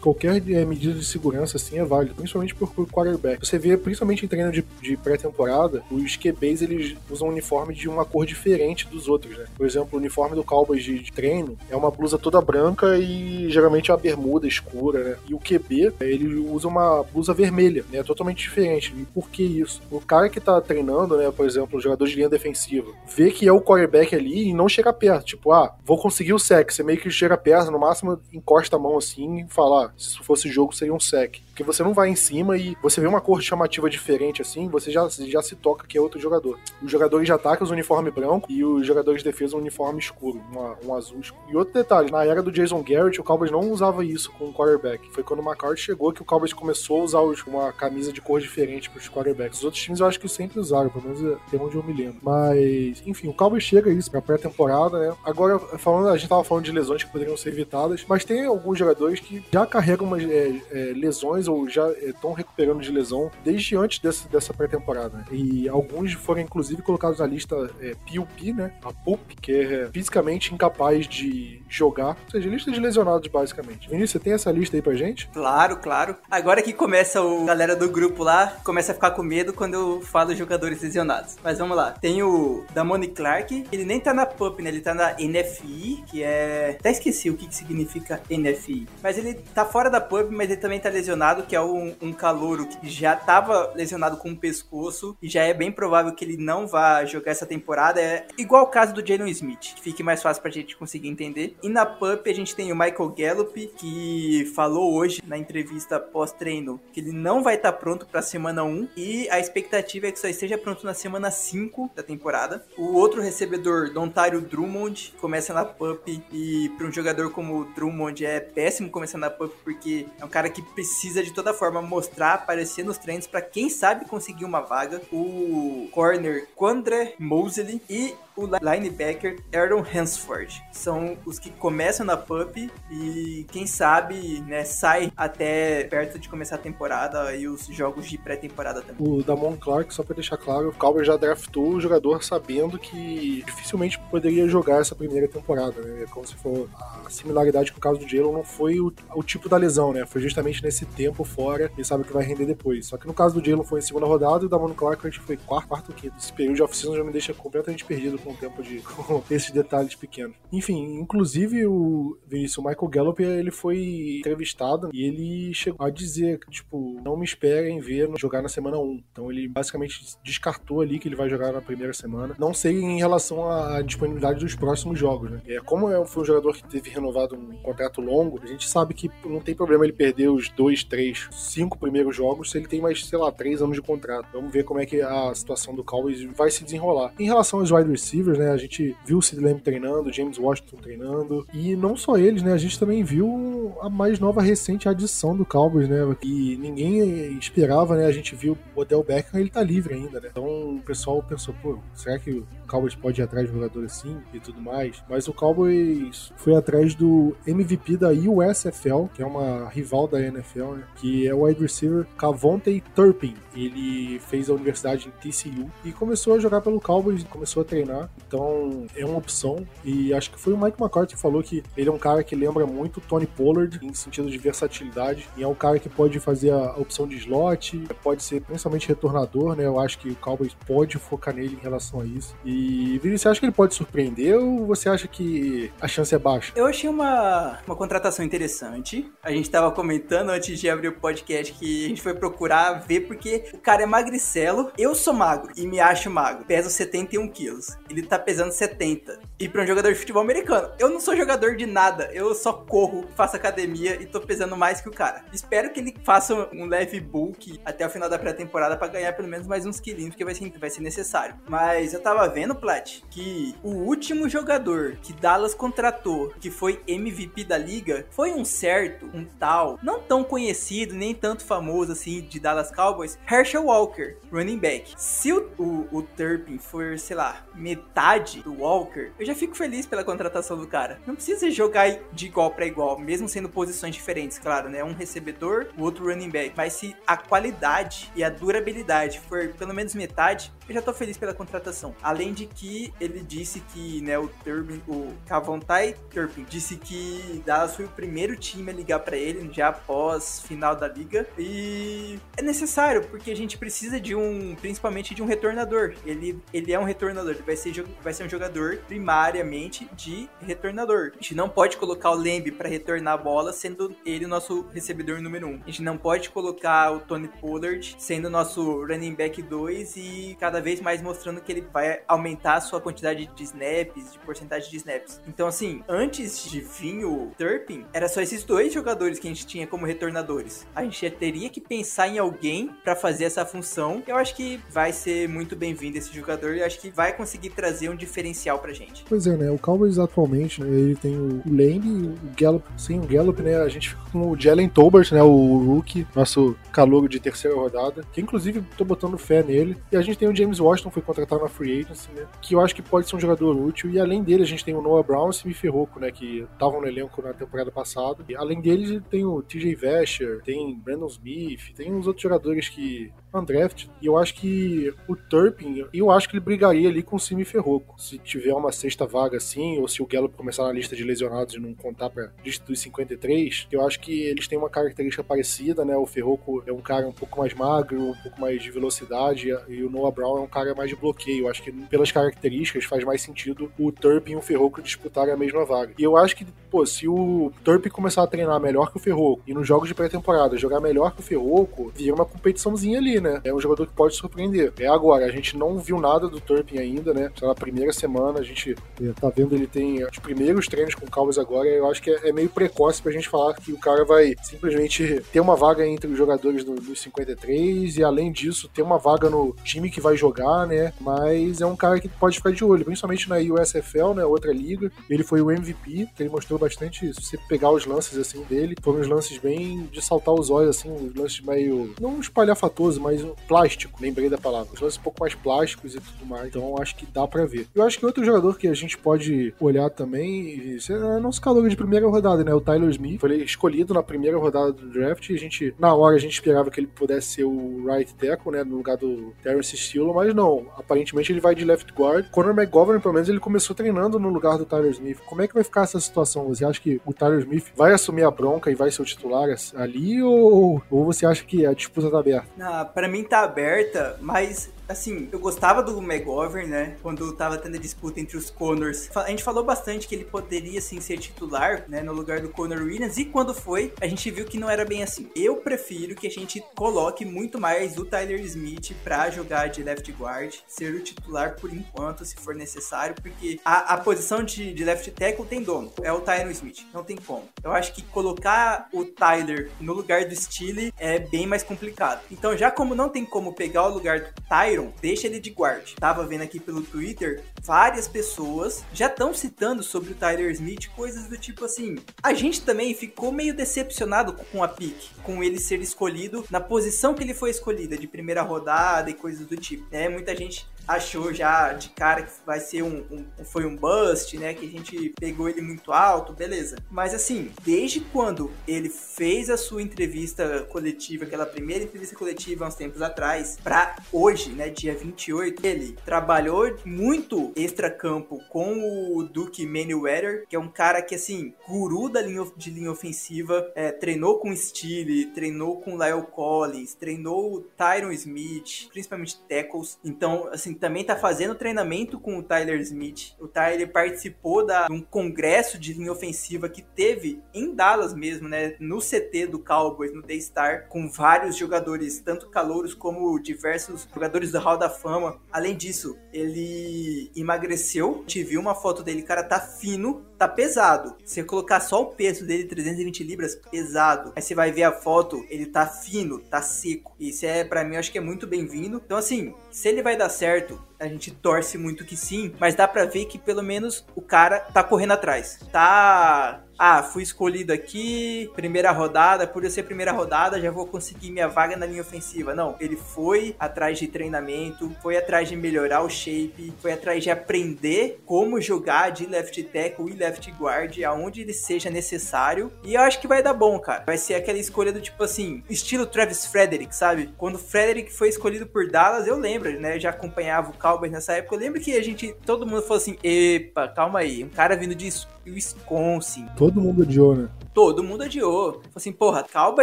qualquer é, medida de segurança assim é válida principalmente por, quarterback. Você vê, principalmente em treino de, de pré-temporada, os QBs eles usam um uniforme de uma cor diferente dos outros, né? Por exemplo, o uniforme do Cowboys de, de treino é uma blusa toda branca e geralmente é uma bermuda escura, né? E o QB, ele usa uma blusa vermelha, né? Totalmente diferente. E por que isso? O cara que tá treinando, né? Por exemplo, o jogador de linha defensiva, vê que é o quarterback ali e não chega perto. Tipo, ah, vou conseguir o sec. Você meio que chega perto, no máximo encosta a mão assim e fala, ah, se isso fosse jogo seria um sec. Porque você não vai em cima e você vê uma cor chamativa diferente assim, você já, já se toca que é outro jogador. Os jogadores de ataque usam uniforme branco e os jogadores de defesa um uniforme escuro, uma, um azul escuro. E outro detalhe, na era do Jason Garrett, o Cowboys não usava isso com o quarterback. Foi quando o McCarthy chegou que o Cowboys começou a usar os, uma camisa de cor diferente para os quarterbacks. Os outros times eu acho que sempre usaram, pelo menos até onde eu me lembro. Mas, enfim, o Cowboys chega isso pra pré-temporada, né? Agora, falando, a gente tava falando de lesões que poderiam ser evitadas, mas tem alguns jogadores que já carregam umas é, é, lesões já estão recuperando de lesão desde antes dessa, pré-temporada. E alguns foram inclusive colocados na lista é, PUP, né? A PUP, que é fisicamente incapaz de jogar. Ou seja, lista de lesionados, basicamente. Vinícius, você tem essa lista aí pra gente? Claro, claro. Agora que começa o galera do grupo lá, começa a ficar com medo quando eu falo jogadores lesionados. Mas vamos lá. Tem o Damone Clark, ele nem tá na PUP, né? Ele tá na NFI, que é. Até esqueci o que, que significa NFI. Mas ele tá fora da PUP, mas ele também tá lesionado complicado, que é um, um calouro que já estava lesionado com o pescoço e já é bem provável que ele não vá jogar essa temporada. É igual o caso do Jalen Smith, que fique mais fácil pra gente conseguir entender. E na PUP a gente tem o Michael Gallup, que falou hoje na entrevista pós-treino que ele não vai estar tá pronto pra semana 1 e a expectativa é que só esteja pronto na semana 5 da temporada. O outro recebedor, Dontario Drummond, começa na PUP e para um jogador como o Drummond é péssimo começar na PUP porque é um cara que precisa de toda forma mostrar, aparecer nos treinos para quem sabe conseguir uma vaga. O corner Quandre Mosley e o linebacker Aaron Hansford. São os que começam na PUP e quem sabe, né, sai até perto de começar a temporada e os jogos de pré-temporada também. O Damon Clark, só para deixar claro, o Cowboys já draftou o jogador sabendo que dificilmente poderia jogar essa primeira temporada, né? Como se for a similaridade com o caso do Jalen não foi o, o, tipo da lesão, né? Foi justamente nesse tempo fora e sabe que vai render depois. Só que no caso do Jalen foi em segunda rodada e o Damon Clark foi quarto, quarto, quinto. Esse período de off-season já me deixa completamente perdido com o tempo de com esses detalhes pequenos. Enfim, inclusive o Vinícius, o Michael Gallup, ele foi entrevistado e ele chegou a dizer tipo, não me esperem ver jogar na semana 1. Então ele basicamente descartou ali que ele vai jogar na primeira semana. Não sei em relação à disponibilidade dos próximos jogos, né? É, como é, foi um jogador que teve renovado um contrato longo, a gente sabe que não tem problema ele perder os dois, três, cinco primeiros jogos se ele tem mais, sei lá, três anos de contrato. Vamos ver como é que a situação do Cowboys vai se desenrolar. Em relação aos wide receivers, né? A gente viu o Sid Lamb treinando, James Washington treinando, e não só eles, né? A gente também viu a mais nova recente adição do Cowboys, né? Que ninguém esperava, né? A gente viu o Odell Beckham, ele tá livre ainda, né? Então o pessoal pensou, pô, será que Cowboys pode ir atrás de jogador assim e tudo mais? Mas o Cowboys foi atrás do MVP da USFL, que é uma rival da NFL, né? Que é o wide receiver Cavonte Turpin. Ele fez a universidade em TCU e começou a jogar pelo Cowboys, começou a treinar. Então é uma opção. E acho que foi o Mike McCarthy que falou que ele é um cara que lembra muito Tony Pollard em sentido de versatilidade. E é um cara que pode fazer a opção de slot, pode ser principalmente retornador, né? Eu acho que o Cowboys pode focar nele em relação a isso. E Vini, você acha que ele pode surpreender ou você acha que a chance é baixa? Eu achei uma, uma contratação interessante. A gente tava comentando antes de abrir o podcast que a gente foi procurar ver porque o cara é magricelo. Eu sou magro e me acho magro. Peso 71 quilos. Ele tá pesando 70. E para um jogador de futebol americano, eu não sou jogador de nada, eu só corro, faço academia e tô pesando mais que o cara. Espero que ele faça um leve bulk até o final da pré-temporada para ganhar pelo menos mais uns quilinhos, porque vai ser, vai ser necessário. Mas eu tava vendo, Plat, que o último jogador que Dallas contratou, que foi MVP da liga, foi um certo, um tal, não tão conhecido, nem tanto famoso assim, de Dallas Cowboys, Herschel Walker, running back. Se o, o, o Turpin for, sei lá, metade do Walker, eu já fico feliz pela contratação do cara. Não precisa jogar de igual para igual, mesmo sendo posições diferentes, claro, né? Um recebedor, o outro running back. Mas se a qualidade e a durabilidade for pelo menos metade, eu já tô feliz pela contratação. Além de que ele disse que, né, o Turbin, o Cavontai Turpin, disse que Dallas foi o primeiro time a ligar para ele já após final da liga. E é necessário, porque a gente precisa de um, principalmente de um retornador. Ele, ele é um retornador, ele vai ser, vai ser um jogador primariamente de retornador. A gente não pode colocar o Lembe para retornar a bola, sendo ele o nosso recebedor número 1. Um. A gente não pode colocar o Tony Pollard sendo nosso running back 2 e cada vez mais mostrando que ele vai aumentar a sua quantidade de snaps, de porcentagem de snaps. Então, assim, antes de vir o Turpin, era só esses dois jogadores que a gente tinha como retornadores. A gente teria que pensar em alguém para fazer essa função. Eu acho que vai ser muito bem-vindo esse jogador e acho que vai conseguir trazer um diferencial pra gente. Pois é, né? O Cowboys atualmente, né, ele tem o Lane o Gallup. Sem o Gallup, né, a gente fica com o Jalen Tolbert, né, o rookie, nosso calouro de terceira rodada, que inclusive tô botando fé nele. E a gente tem o James Washington, foi contratado na Free Agency, né, que eu acho que pode ser um jogador útil. E além dele, a gente tem o Noah Brown e o Ferroco, né, que estavam no elenco na temporada passada. E além deles, tem o TJ Vasher, tem Brandon Smith, tem uns outros jogadores que undraft. E eu acho que o Turpin, eu acho que ele brigaria ali com o Simi Ferroco. Se tiver uma sexta vaga assim, ou se o Gallup começar na lista de lesionados e não contar pra lista dos 53, eu acho que eles têm uma característica parecida, né? O Ferroco é um cara um pouco mais magro, um pouco mais de velocidade, e o Noah Brown é um cara mais de bloqueio. Eu acho que pelas características faz mais sentido o Turpin e o Ferroco disputarem a mesma vaga. E eu acho que, pô, se o Turpin começar a treinar melhor que o Ferroco e nos jogos de pré-temporada jogar melhor que o Ferroco, vira uma competiçãozinha ali, né? É um jogador que pode surpreender. É agora, a gente não viu nada do Turpin ainda, né? Só na primeira semana a gente é, tá vendo ele tem os primeiros treinos com o Cowboys agora. Eu acho que é, é, meio precoce pra gente falar que o cara vai simplesmente ter uma vaga entre os jogadores do, dos 53 e além disso ter uma vaga no time que vai jogar, né? Mas é um cara que pode ficar de olho, principalmente na USFL, né? Outra liga. Ele foi o MVP, que ele mostrou bastante isso. Se você pegar os lances assim dele, foram uns lances bem de saltar os olhos, assim, os lances meio. não espalhafatoso, mas plástico, lembrei da palavra. Os lances um pouco mais plásticos e tudo mais. Então acho que dá para ver. Eu acho que outro jogador que a gente pode olhar também é nosso calor de primeira rodada, né? O Tyler Smith. Foi escolhido na primeira rodada do draft. E a gente, na hora, a gente esperava que ele pudesse ser o right tackle, né? No lugar do Terrence Steele, mas não. Aparentemente ele vai de left guard. Conor McGovern, pelo menos, ele começou treinando no lugar do Tyler Smith. Como é que vai ficar essa situação? Você acha que o Tyler Smith vai assumir a bronca e vai ser o titular ali? Ou, ou você acha que a disputa tá aberta? Ah, pra mim tá aberta, mas assim, eu gostava do McGovern, né? Quando tava tendo a disputa entre os Connors. A gente falou bastante que ele poderia, sim, ser titular, né? No lugar do Connor Williams. E quando foi, a gente viu que não era bem assim. Eu prefiro que a gente coloque muito mais o Tyler Smith pra jogar de left guard, ser o titular por enquanto, se for necessário, porque a, a posição de, de left tackle tem dono. É o Tyler Smith. Não tem como. Eu acho que colocar o Tyler no lugar do Steele é bem mais complicado. Então, já como não tem como pegar o lugar do Tyron, deixa ele de guard. Tava vendo aqui pelo Twitter, várias pessoas já estão citando sobre o Tyler Smith coisas do tipo assim. A gente também ficou meio decepcionado com a pick, com ele ser escolhido na posição que ele foi escolhida, de primeira rodada e coisas do tipo. É, muita gente achou já de cara que vai ser um, um, foi um bust, né? Que a gente pegou ele muito alto, beleza. Mas assim, desde quando ele fez a sua entrevista coletiva, aquela primeira entrevista coletiva há uns tempos atrás, para hoje, né, dia 28, ele trabalhou muito extra-campo com o Duke Manyweather, que é um cara que, assim, guru da linha, de linha ofensiva, é, treinou com Steele, treinou com Lyle Collins, treinou o Tyron Smith, principalmente tackles. Então, assim, também tá fazendo treinamento com o Tyler Smith. O Tyler participou da, de um congresso de linha ofensiva que teve em Dallas mesmo, né? No CT do Cowboys, no Daystar, com vários jogadores, tanto calouros como diversos jogadores do Hall da Fama. Além disso, ele emagreceu. Te viu uma foto dele, cara, tá fino, tá pesado. Se colocar só o peso dele, 320 libras, pesado. Aí você vai ver a foto, ele tá fino, tá seco. Isso é, para mim, eu acho que é muito bem-vindo. Então, assim, se ele vai dar certo, Roberto. A gente torce muito que sim, mas dá para ver que pelo menos o cara tá correndo atrás. Tá ah, fui escolhido aqui, primeira rodada, por eu ser primeira rodada, já vou conseguir minha vaga na linha ofensiva. Não, ele foi atrás de treinamento, foi atrás de melhorar o shape, foi atrás de aprender como jogar de left tackle e left guard aonde ele seja necessário. E eu acho que vai dar bom, cara. Vai ser aquela escolha do tipo assim, estilo Travis Frederick, sabe? Quando o Frederick foi escolhido por Dallas, eu lembro, né? Eu já acompanhava o Cowboys nessa época. Eu lembro que a gente, todo mundo falou assim: epa, calma aí, um cara vindo de Wisconsin. Todo mundo odiou, né? Todo mundo odiou. Falei assim, porra, Calba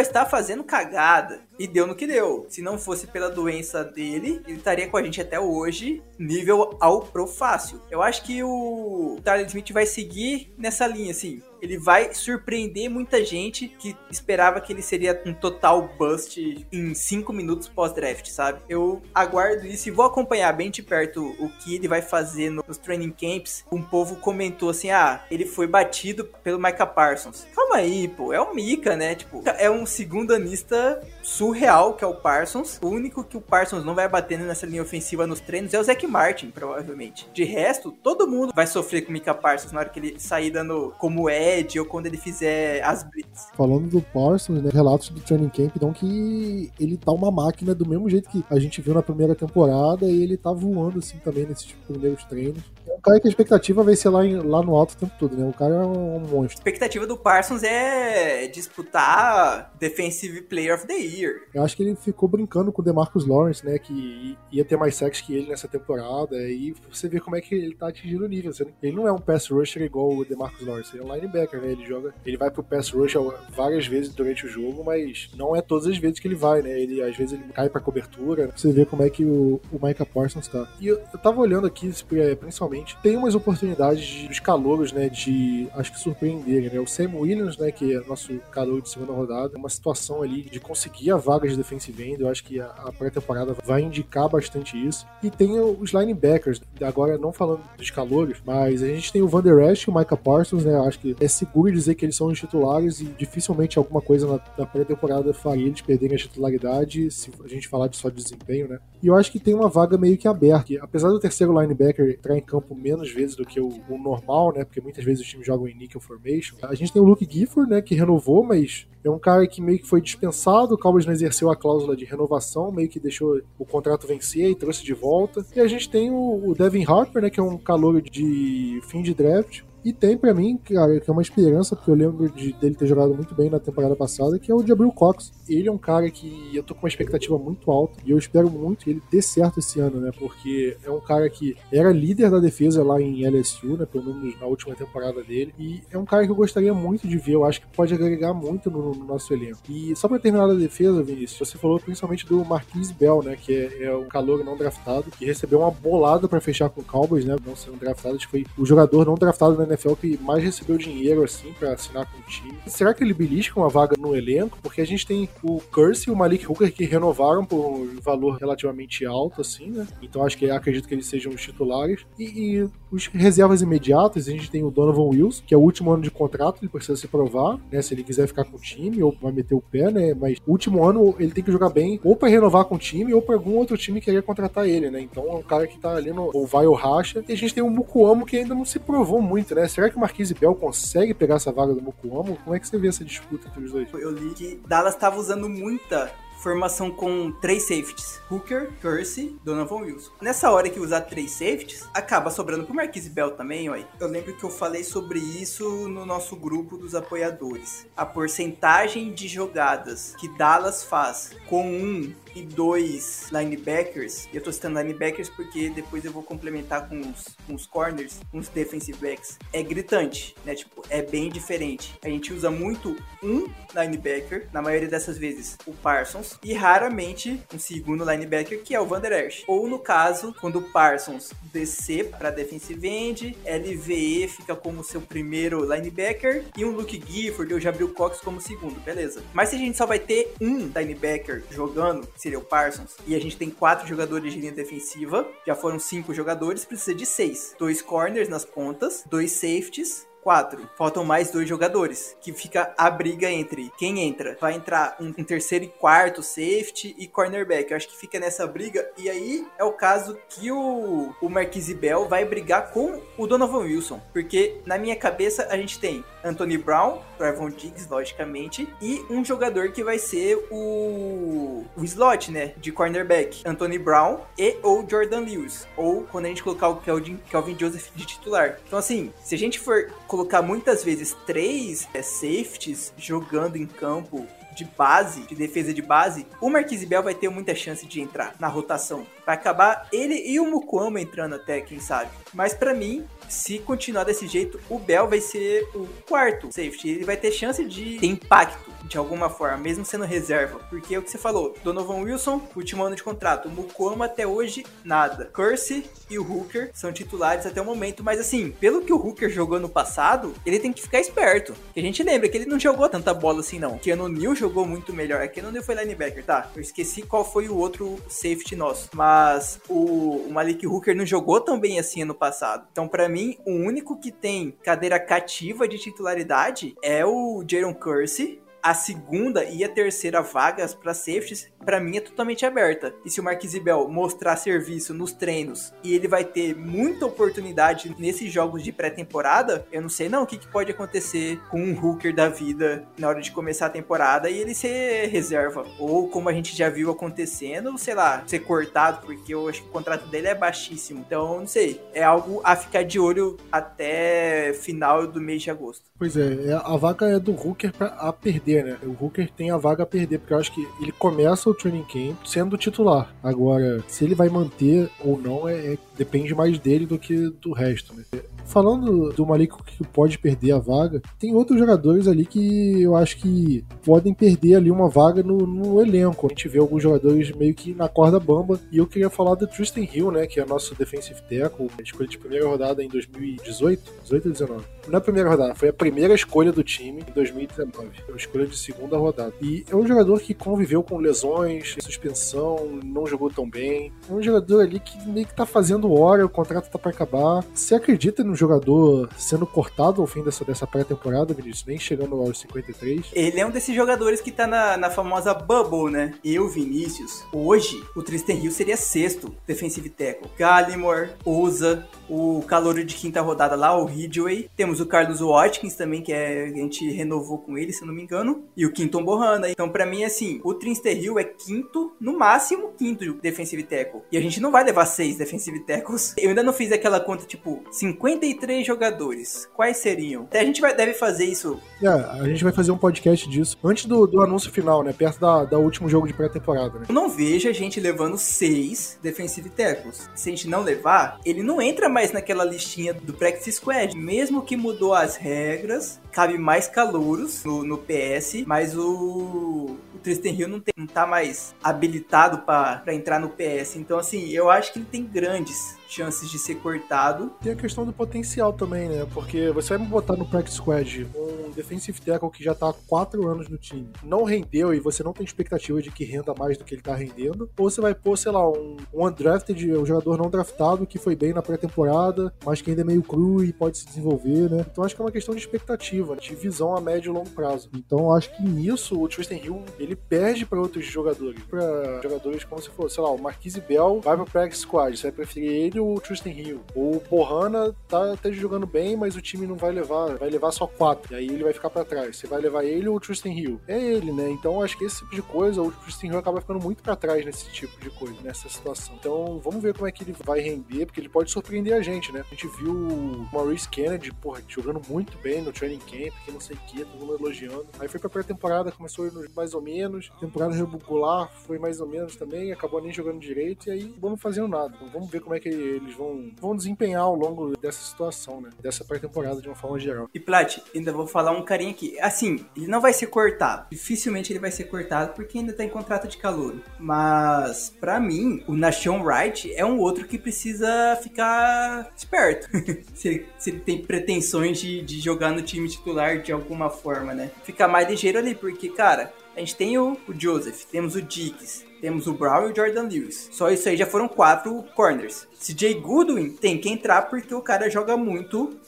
está fazendo cagada. E deu no que deu. Se não fosse pela doença dele, ele estaria com a gente até hoje, nível ao pro fácil. Eu acho que o Tyler Smith vai seguir nessa linha, assim ele vai surpreender muita gente que esperava que ele seria um total bust em 5 minutos pós-draft, sabe? Eu aguardo isso e vou acompanhar bem de perto o que ele vai fazer nos training camps. Um povo comentou assim: ah, ele foi batido pelo Micah Parsons. Calma aí, pô, é o Mika, né? Tipo, é um segundo anista surreal que é o Parsons. O único que o Parsons não vai batendo nessa linha ofensiva nos treinos é o Zach Martin, provavelmente. De resto, todo mundo vai sofrer com o Mika Parsons na hora que ele sair dando como é ou quando ele fizer as blitz. Falando do Parsons, né, relatos do training camp então que ele tá uma máquina do mesmo jeito que a gente viu na primeira temporada e ele tá voando assim também nesses primeiros treinos um cara que a expectativa vai ser lá, em, lá no alto o tempo todo, né? O cara é um, um monstro. A expectativa do Parsons é disputar Defensive Player of the Year. Eu acho que ele ficou brincando com o DeMarcus Lawrence, né? Que ia ter mais sacks que ele nessa temporada. E você vê como é que ele tá atingindo o nível. Ele não é um pass rusher igual o DeMarcus Lawrence. Ele é um linebacker, né? Ele joga. Ele vai pro pass rush várias vezes durante o jogo, mas não é todas as vezes que ele vai, né? Ele, às vezes ele cai pra cobertura. Você vê como é que o, o Micah Parsons tá. E eu, eu tava olhando aqui, é, principalmente, tem umas oportunidades dos calouros, né? De acho que surpreenderem, né? O Sam Williams, né? Que é nosso calouro de segunda rodada, uma situação ali de conseguir a vaga de defensive end. Eu acho que a, pré-temporada vai indicar bastante isso. E tem os linebackers, agora não falando dos calouros, mas a gente tem o Van Der Esch e o Micah Parsons, né? Eu acho que é seguro dizer que eles são os titulares e dificilmente alguma coisa na, na pré-temporada faria eles perderem a titularidade, se a gente falar de só desempenho, né? E eu acho que tem uma vaga meio que aberta. Apesar do terceiro linebacker entrar em campo menos vezes do que o, o normal, né? Porque muitas vezes os times jogam em nickel formation. A gente tem o Luke Gifford, né? Que renovou, mas é um cara que meio que foi dispensado, o Cowboys não exerceu a cláusula de renovação, meio que deixou o contrato vencer e trouxe de volta. E a gente tem o, Devin Harper, né, que é um calor de fim de draft, e tem para mim, que é uma esperança, porque eu lembro de, dele ter jogado muito bem na temporada passada, que é o Jabril Cox. Ele é um cara que eu tô com uma expectativa muito alta e eu espero muito que ele dê certo esse ano, né? Porque é um cara que era líder da defesa lá em LSU, né? Pelo menos na última temporada dele. E é um cara que eu gostaria muito de ver. Eu acho que pode agregar muito no, no nosso elenco. E só pra terminar a defesa, Vinícius, você falou principalmente do Marquise Bell, né? Que é, é um calor não draftado, que recebeu uma bolada para fechar com o Cowboys, né? Não sendo draftado, acho que foi o jogador não draftado na NFL que mais recebeu dinheiro, assim, para assinar com o time. Será que ele belisca uma vaga no elenco? Porque a gente tem o Curse e o Malik Hooker que renovaram por um valor relativamente alto, assim, né? Então acho que acredito que eles sejam os titulares. E, e os reservas imediatas, a gente tem o Donovan Wills, que é o último ano de contrato, ele precisa se provar, né? Se ele quiser ficar com o time ou vai meter o pé, né? Mas último ano ele tem que jogar bem, ou para renovar com o time, ou para algum outro time querer contratar ele, né? Então é um cara que tá ali no ou vai ou racha. E a gente tem o Mukuamo que ainda não se provou muito, né? Será que o Marquise Bell consegue pegar essa vaga do Mukuamo? Como é que você vê essa disputa entre os dois? Eu li que Dallas estava usando muita formação com três safeties: Hooker, Kersey, Donovan Wilson. Nessa hora que usar três safeties, acaba sobrando pro Marquise Bell também, ó. Eu lembro que eu falei sobre isso no nosso grupo dos apoiadores. A porcentagem de jogadas que Dallas faz com um e dois linebackers. E eu tô citando linebackers porque depois eu vou complementar com os, com os corners, com os defensive backs. É gritante, né? Tipo, é bem diferente. A gente usa muito um linebacker, na maioria dessas vezes o Parsons, e raramente um segundo linebacker que é o Van Esch. Ou no caso, quando o Parsons descer para defensive end, LVE fica como seu primeiro linebacker e um Luke Gifford ou Jabril Cox como segundo, beleza. Mas se a gente só vai ter um linebacker jogando, seria o Parsons, e a gente tem quatro jogadores de linha defensiva, já foram cinco jogadores, precisa de seis. Dois corners nas pontas, dois safeties, quatro. Faltam mais dois jogadores, que fica a briga entre quem entra. Vai entrar um, um, terceiro e quarto, safety e cornerback. Eu acho que fica nessa briga. E aí é o caso que o, o Marquise Bell vai brigar com o Donovan Wilson. Porque na minha cabeça a gente tem Anthony Brown, Trevon Diggs, logicamente, e um jogador que vai ser o, o slot, né, de cornerback, Anthony Brown e ou Jordan Lewis, ou quando a gente colocar o Kelvin, Kelvin Joseph de titular. Então assim, se a gente for colocar muitas vezes três é, safeties jogando em campo de base, de defesa de base, o Marquise Bell vai ter muita chance de entrar na rotação. Vai acabar ele e o Mukuama entrando até, quem sabe. Mas para mim, se continuar desse jeito, o Bell vai ser o quarto safety. Ele vai ter chance de ter impacto de alguma forma, mesmo sendo reserva. Porque é o que você falou, Donovan Wilson, último ano de contrato. O Mukuama até hoje, nada. Curse e o Hooker são titulares até o momento, mas assim, pelo que o Hooker jogou no passado, ele tem que ficar esperto. Que a gente lembra que ele não jogou tanta bola assim, não. Keanu Neal jogou muito melhor. Keanu Neal foi linebacker, tá? Eu esqueci qual foi o outro safety nosso. Mas o, o Malik Hooker não jogou tão bem assim ano passado. Então, para mim, o único que tem cadeira cativa de titularidade é o Jaron Curse a segunda e a terceira vagas para safeties, para mim é totalmente aberta. E se o Marquise Bell mostrar serviço nos treinos e ele vai ter muita oportunidade nesses jogos de pré-temporada, eu não sei não o que, que pode acontecer com um hooker da vida na hora de começar a temporada e ele ser reserva. Ou como a gente já viu acontecendo, sei lá, ser cortado, porque eu acho que o contrato dele é baixíssimo. Então, não sei. É algo a ficar de olho até final do mês de agosto. Pois é, é a vaga é do Hooker a perder, né? O Hooker tem a vaga a perder, porque eu acho que ele começa o training camp sendo titular. Agora, se ele vai manter ou não, é, é depende mais dele do que do resto, né? Falando do Malik que pode perder a vaga, tem outros jogadores ali que eu acho que podem perder ali uma vaga no, no elenco. A gente vê alguns jogadores meio que na corda bamba. E eu queria falar do Tristan Hill, né? Que é nosso defensive tackle, escolha de primeira rodada em 2018, 18 ou 19. Não é a primeira rodada, foi a primeira escolha do time em 2019. Foi a escolha de segunda rodada. E é um jogador que conviveu com lesões, suspensão, não jogou tão bem. É um jogador ali que meio que tá fazendo hora, o contrato tá para acabar. Você acredita no jogador sendo cortado ao fim dessa, dessa pré-temporada, Vinícius, nem chegando aos 53. Ele é um desses jogadores que tá na, na famosa bubble, né? Eu, Vinícius, hoje o Tristan Hill seria sexto defensive tackle. Gallimore, Ousa, o calouro de quinta rodada lá, o Ridgway. Temos o Carlos Watkins também, que é, a gente renovou com ele, se não me engano. E o Quinton Bohana. Então, para mim, assim, o Tristan Hill é quinto, no máximo quinto defensive tackle. E a gente não vai levar seis defensive tackles. Eu ainda não fiz aquela conta, tipo, 50 33 jogadores, quais seriam? Até a gente vai, deve fazer isso. É, a gente vai fazer um podcast disso antes do, do anúncio final, né? Perto da, da último jogo de pré-temporada, né? Eu não vejo a gente levando seis defensive tackles. Se a gente não levar, ele não entra mais naquela listinha do practice squad. Mesmo que mudou as regras, cabe mais calouros no, no PS, mas o, o Tristan Hill não, tem, não tá mais habilitado para entrar no PS. Então, assim, eu acho que ele tem grandes chances de ser cortado. Tem a questão do potencial também, né? Porque você vai me botar no practice squad um defensive tackle que já tá há 4 anos no time, não rendeu e você não tem expectativa de que renda mais do que ele tá rendendo, ou você vai pôr, sei lá, um, um undrafted, um jogador não draftado que foi bem na pré-temporada, mas que ainda é meio cru e pode se desenvolver, né? Então acho que é uma questão de expectativa, né? de visão a médio e longo prazo. Então acho que nisso o Tristan Hill ele perde para outros jogadores, para jogadores como se fosse, sei lá, o Marquise Bell vai pro practice squad, você vai preferir ele ou o Tristan Hill. O Bohana tá até jogando bem, mas o time não vai levar, vai levar só quatro. E aí ele vai ficar para trás. Você vai levar ele ou o Tristan Hill? É ele, né? Então acho que esse tipo de coisa, o Tristan Hill acaba ficando muito para trás nesse tipo de coisa, nessa situação. Então vamos ver como é que ele vai render, porque ele pode surpreender a gente, né? A gente viu o Maurice Kennedy, porra, jogando muito bem no training camp, que não sei o que, todo mundo elogiando. Aí foi pra pré-temporada, começou mais ou menos, temporada regular foi mais ou menos também, acabou nem jogando direito, e aí vamos fazendo nada. Então vamos ver como é que eles vão, vão desempenhar ao longo dessa situação, né? Dessa pré-temporada de uma forma geral. E Plat, ainda vou falar um carinha aqui. Assim, ele não vai ser cortado. Dificilmente ele vai ser cortado porque ainda tá em contrato de calor. Mas, para mim, o Nation Wright é um outro que precisa ficar esperto. se, ele, se, ele, tem pretensões de, de jogar no time titular de alguma forma, né? Ficar mais ligeiro ali, porque, cara, a gente tem o, o Joseph, temos o Diggs, temos o Brown e o Jordan Lewis. Só isso aí já foram quatro corners. CJ Goodwin tem que entrar porque o cara joga muito.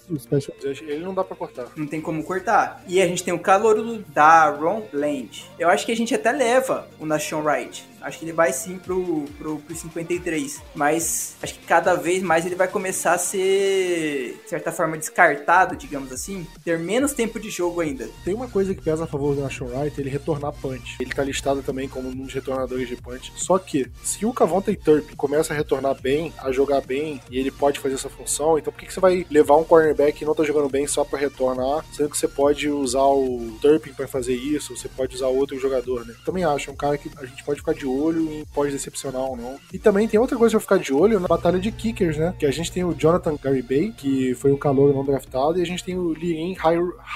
Ele não dá pra cortar. Não tem como cortar. E a gente tem o calor do Daron Land. Eu acho que a gente até leva o Nation Wright. Acho que ele vai sim pro, pro, pro 53. Mas acho que cada vez mais ele vai começar a ser, de certa forma, descartado, digamos assim. Ter menos tempo de jogo ainda. Tem uma coisa que pesa a favor do Nation Wright, ele retornar punch. Ele tá listado também como um dos retornadores de punch. Só que, se o Cavonta Turp começa a retornar bem, a jogar bem, e ele pode fazer essa função, então por que, que você vai levar um cornerback que não tá jogando bem só para retornar, sendo que você pode usar o Turpin para fazer isso, você pode usar outro jogador, né? Também acho, é um cara que a gente pode ficar de olho e pode decepcionar ou não. E também tem outra coisa pra ficar de olho na batalha de kickers, né? Que a gente tem o Jonathan Garibay, que foi um calor não draftado, e a gente tem o Liren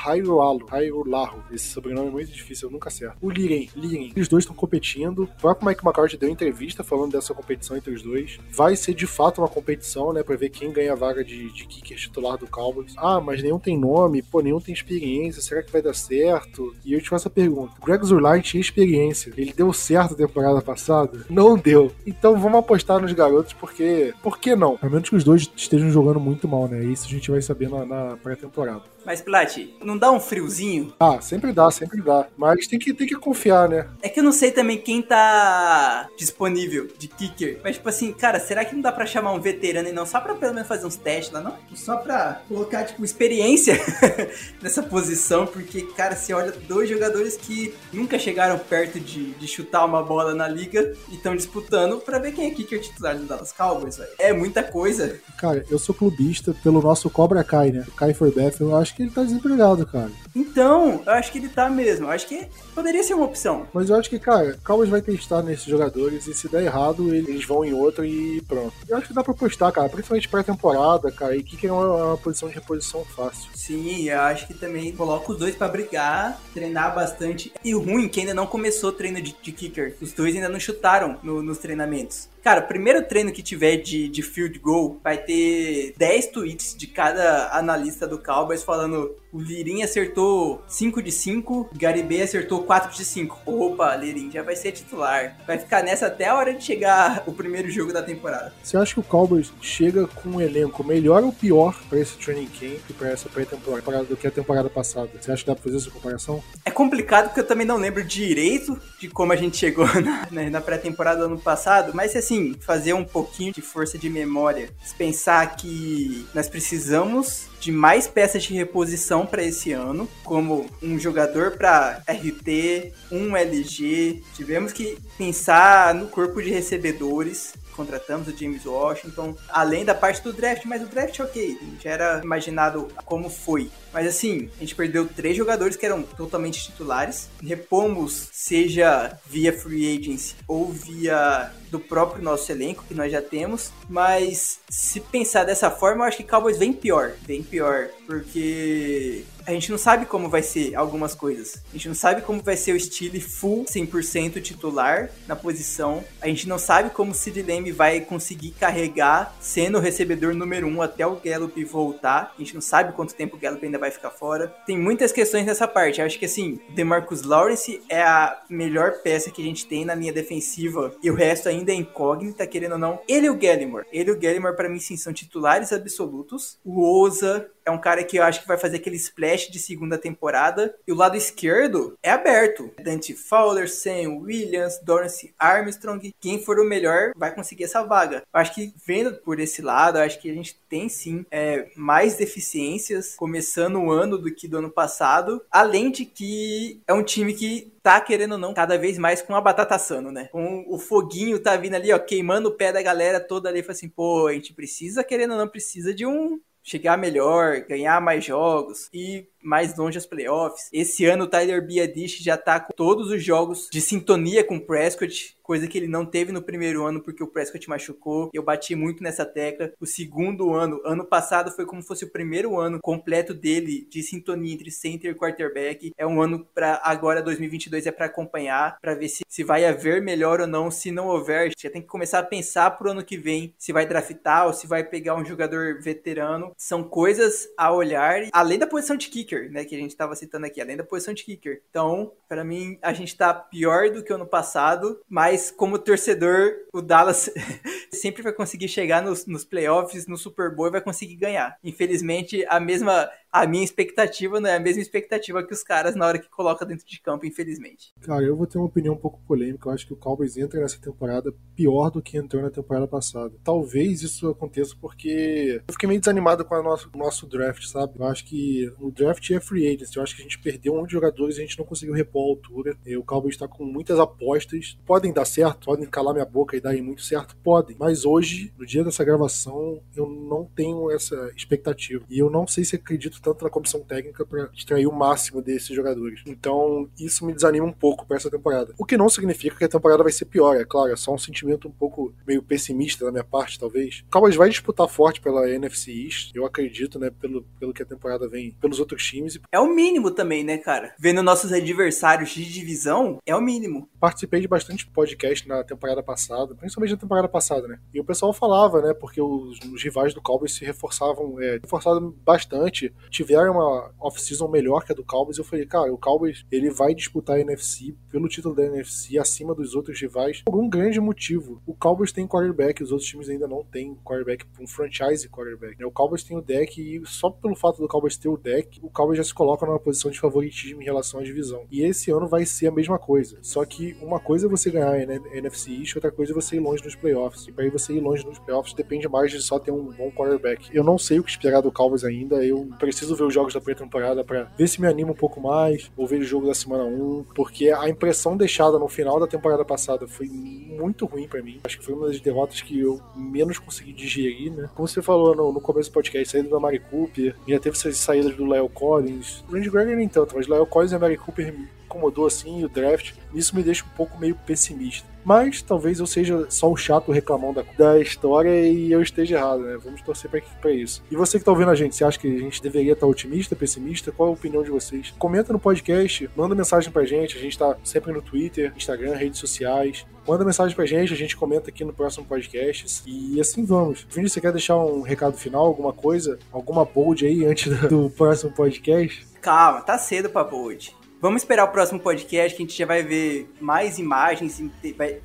Hairulalo, Hairularo. Esse sobrenome é muito difícil, eu nunca acerto. O Liren, Liren. Os dois estão competindo. O próprio Mike McCarthy deu entrevista falando dessa competição entre os dois. Vai ser de fato uma competição, né? Pra ver quem ganha a vaga de, de kicker titular do Cowboys. Ah, mas nenhum tem nome, pô, nenhum tem experiência, será que vai dar certo? E eu te faço a pergunta: Greg Zurline tinha experiência, ele deu certo a temporada passada? Não deu. Então vamos apostar nos garotos, porque. Por que não? A menos que os dois estejam jogando muito mal, né? Isso a gente vai saber na, na pré-temporada. Mas, Plat, não dá um friozinho? Ah, sempre dá, sempre dá. Mas tem que, tem que confiar, né? É que eu não sei também quem tá disponível de kicker. Mas, tipo assim, cara, será que não dá pra chamar um veterano e não só pra pelo menos fazer uns testes lá, não? Só pra colocar, tipo, experiência nessa posição, porque, cara, você olha dois jogadores que nunca chegaram perto de, de chutar uma bola na liga e estão disputando pra ver quem é kicker titular do Dallas Cowboys, velho. É muita coisa. Cara, eu sou clubista pelo nosso Cobra Kai, né? Kai Forbath, eu acho que ele tá desempregado, cara. Então, eu acho que ele tá mesmo. Eu acho que poderia ser uma opção. Mas eu acho que, cara, Cowboys vai testar nesses jogadores e se der errado, eles vão em outro e pronto. Eu acho que dá pra postar, cara, principalmente pré-temporada, cara, e que é uma, uma posição de reposição fácil. Sim, eu acho que também coloca os dois pra brigar, treinar bastante. E o ruim é que ainda não começou o treino de, de kicker. Os dois ainda não chutaram no- nos treinamentos. Cara, o primeiro treino que tiver de, de field goal vai ter 10 tweets de cada analista do Cowboys falando o Lirin acertou 5 de 5, Garibay acertou 4 de 5. Opa, Lirin já vai ser titular. Vai ficar nessa até a hora de chegar o primeiro jogo da temporada. Você acha que o Cowboys chega com um elenco melhor ou pior pra esse training camp, pra essa pré-temporada do que a temporada passada? Você acha que dá pra fazer essa comparação? É complicado porque eu também não lembro direito de como a gente chegou na, na- pré-temporada do ano passado, mas se assim, fazer um pouquinho de força de memória, pensar que nós precisamos de mais peças de reposição para esse ano, como um jogador para RT, um LG, tivemos que pensar no corpo de recebedores, contratamos o James Washington, além da parte do draft, mas o draft, ok, já era imaginado como foi. Mas assim, a gente perdeu três jogadores que eram totalmente titulares, repomos, seja via free agency ou via do próprio nosso elenco que nós já temos, mas se pensar dessa forma, eu acho que Cowboys vem pior, vem pior, porque a gente não sabe como vai ser algumas coisas. A gente não sabe como vai ser o estilo full 100% titular na posição. A gente não sabe como o Sid Lamb vai conseguir carregar sendo o recebedor número 1 um até o Gallup voltar. A gente não sabe quanto tempo o Gallup ainda vai ficar fora. Tem muitas questões nessa parte. Eu acho que assim, DeMarcus Lawrence é a melhor peça que a gente tem na linha defensiva e o resto ainda é incógnita, querendo ou não. Ele e o Gallimore. Ele e o Gallimore, pra mim, sim, são titulares absolutos. O Oza é um cara que eu acho que vai fazer aquele splash de segunda temporada. E o lado esquerdo é aberto. Dante Fowler, Sam Williams, Dorance Armstrong. Quem for o melhor vai conseguir essa vaga. Eu acho que vendo por esse lado, acho que a gente tem sim é, mais deficiências começando o ano do que do ano passado. Além de que é um time que tá querendo ou não cada vez mais com a batata assando, né? Com o foguinho tá vindo ali, ó, queimando o pé da galera toda ali. Fala assim, pô, a gente precisa, querendo ou não, precisa de um chegar melhor, ganhar mais jogos e mais longe as playoffs. Esse ano o Tyler Biadish já tá com todos os jogos de sintonia com o Prescott, coisa que ele não teve no primeiro ano porque o Prescott machucou. Eu bati muito nessa tecla. O segundo ano, ano passado foi como se fosse o primeiro ano completo dele de sintonia entre center e quarterback. É um ano para agora 2022 é para acompanhar, para ver se, se vai haver melhor ou não. Se não houver, já tem que começar a pensar pro ano que vem se vai draftar ou se vai pegar um jogador veterano. São coisas a olhar, além da posição de kicker kicker, né? Que a gente tava citando aqui, além da posição de kicker. Então, para mim, a gente tá pior do que o ano passado, mas como torcedor, o Dallas sempre vai conseguir chegar nos, nos playoffs, no Super Bowl e vai conseguir ganhar. Infelizmente, a mesma. A minha expectativa não é a mesma expectativa que os caras na hora que coloca dentro de campo, infelizmente. Cara, eu vou ter uma opinião um pouco polêmica. Eu acho que o Cowboys entra nessa temporada pior do que entrou na temporada passada. Talvez isso aconteça porque eu fiquei meio desanimado com o nosso, nosso draft, sabe? Eu acho que o draft é free agency. Eu acho que a gente perdeu um monte de jogadores e a gente não conseguiu repor a altura. E o Cowboys está com muitas apostas. Podem dar certo, podem calar minha boca e darem muito certo, podem. Mas hoje, no dia dessa gravação, eu não tenho essa expectativa. E eu não sei se acredito tanto na comissão técnica para extrair o máximo desses jogadores. Então, isso me desanima um pouco para essa temporada. O que não significa que a temporada vai ser pior, é claro, é só um sentimento um pouco meio pessimista da minha parte, talvez. O Cowboys vai disputar forte pela NFC East, eu acredito, né, pelo, pelo que a temporada vem, pelos outros times. É o mínimo também, né, cara? Vendo nossos adversários de divisão, é o mínimo. Participei de bastante podcast na temporada passada, principalmente na temporada passada, né? E o pessoal falava, né, porque os, os rivais do Cowboys se reforçavam, é, reforçavam bastante tiveram uma off-season melhor que a do Cowboys, eu falei, cara, o Cowboys ele vai disputar a NFC pelo título da NFC acima dos outros rivais por um grande motivo. O Cowboys tem quarterback, os outros times ainda não têm quarterback, um franchise quarterback. Né? O Cowboys tem o deck e só pelo fato do Cowboys ter o deck, o Cowboys já se coloca numa posição de favoritismo em relação à divisão. E esse ano vai ser a mesma coisa. Só que uma coisa é você ganhar a NFC East, outra coisa é você ir longe nos playoffs. E para você ir longe nos playoffs depende mais de só ter um bom quarterback. Eu não sei o que esperar do Cowboys ainda, eu preciso ver os jogos da pré-temporada para ver se me anima um pouco mais, ou ver o jogo da semana 1, porque a impressão deixada no final da temporada passada foi muito ruim para mim. Acho que foi uma das derrotas que eu menos consegui digerir, né? Como você falou no, no começo do podcast, saída da Mari Cooper, já teve essas saídas do Lyle Collins. Randy Gregory nem tanto, mas Lyle Collins e a Mari Cooper incomodou assim o draft. Isso me deixa um pouco meio pessimista. Mas talvez eu seja só o chato reclamão da, da história e eu esteja errado, né? Vamos torcer para isso. E você que tá ouvindo a gente, você acha que a gente deveria estar tá otimista, pessimista? Qual é a opinião de vocês? Comenta no podcast, manda mensagem pra gente. A gente tá sempre no Twitter, Instagram, redes sociais. Manda mensagem pra gente, a gente comenta aqui no próximo podcast. E assim vamos. Vini, você quer deixar um recado final, alguma coisa? Alguma bold aí antes do, do próximo podcast? Calma, tá cedo pra bold. Vamos esperar o próximo podcast que a gente já vai ver mais imagens,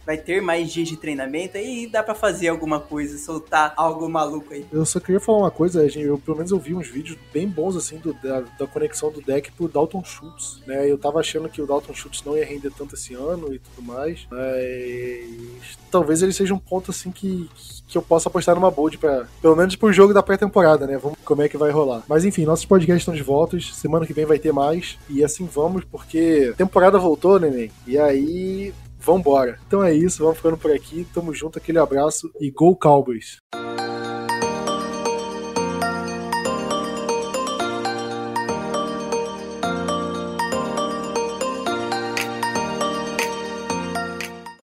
vai, ter mais dias de treinamento e dá para fazer alguma coisa, soltar algo maluco aí. Eu só queria falar uma coisa, eu pelo menos eu vi uns vídeos bem bons assim do, da, da conexão do deck pro Dalton Schultz, né? Eu tava achando que o Dalton Schultz não ia render tanto esse ano e tudo mais, mas talvez ele seja um ponto assim que eu possa apostar numa bold para pelo menos pro jogo da pré-temporada, né? Vamos como é que vai rolar. Mas enfim, nossos podcasts estão de volta, semana que vem vai ter mais e assim vamos porque temporada voltou, neném. E aí, vambora. Então é isso, vamos ficando por aqui. Tamo junto, aquele abraço e Go Cowboys!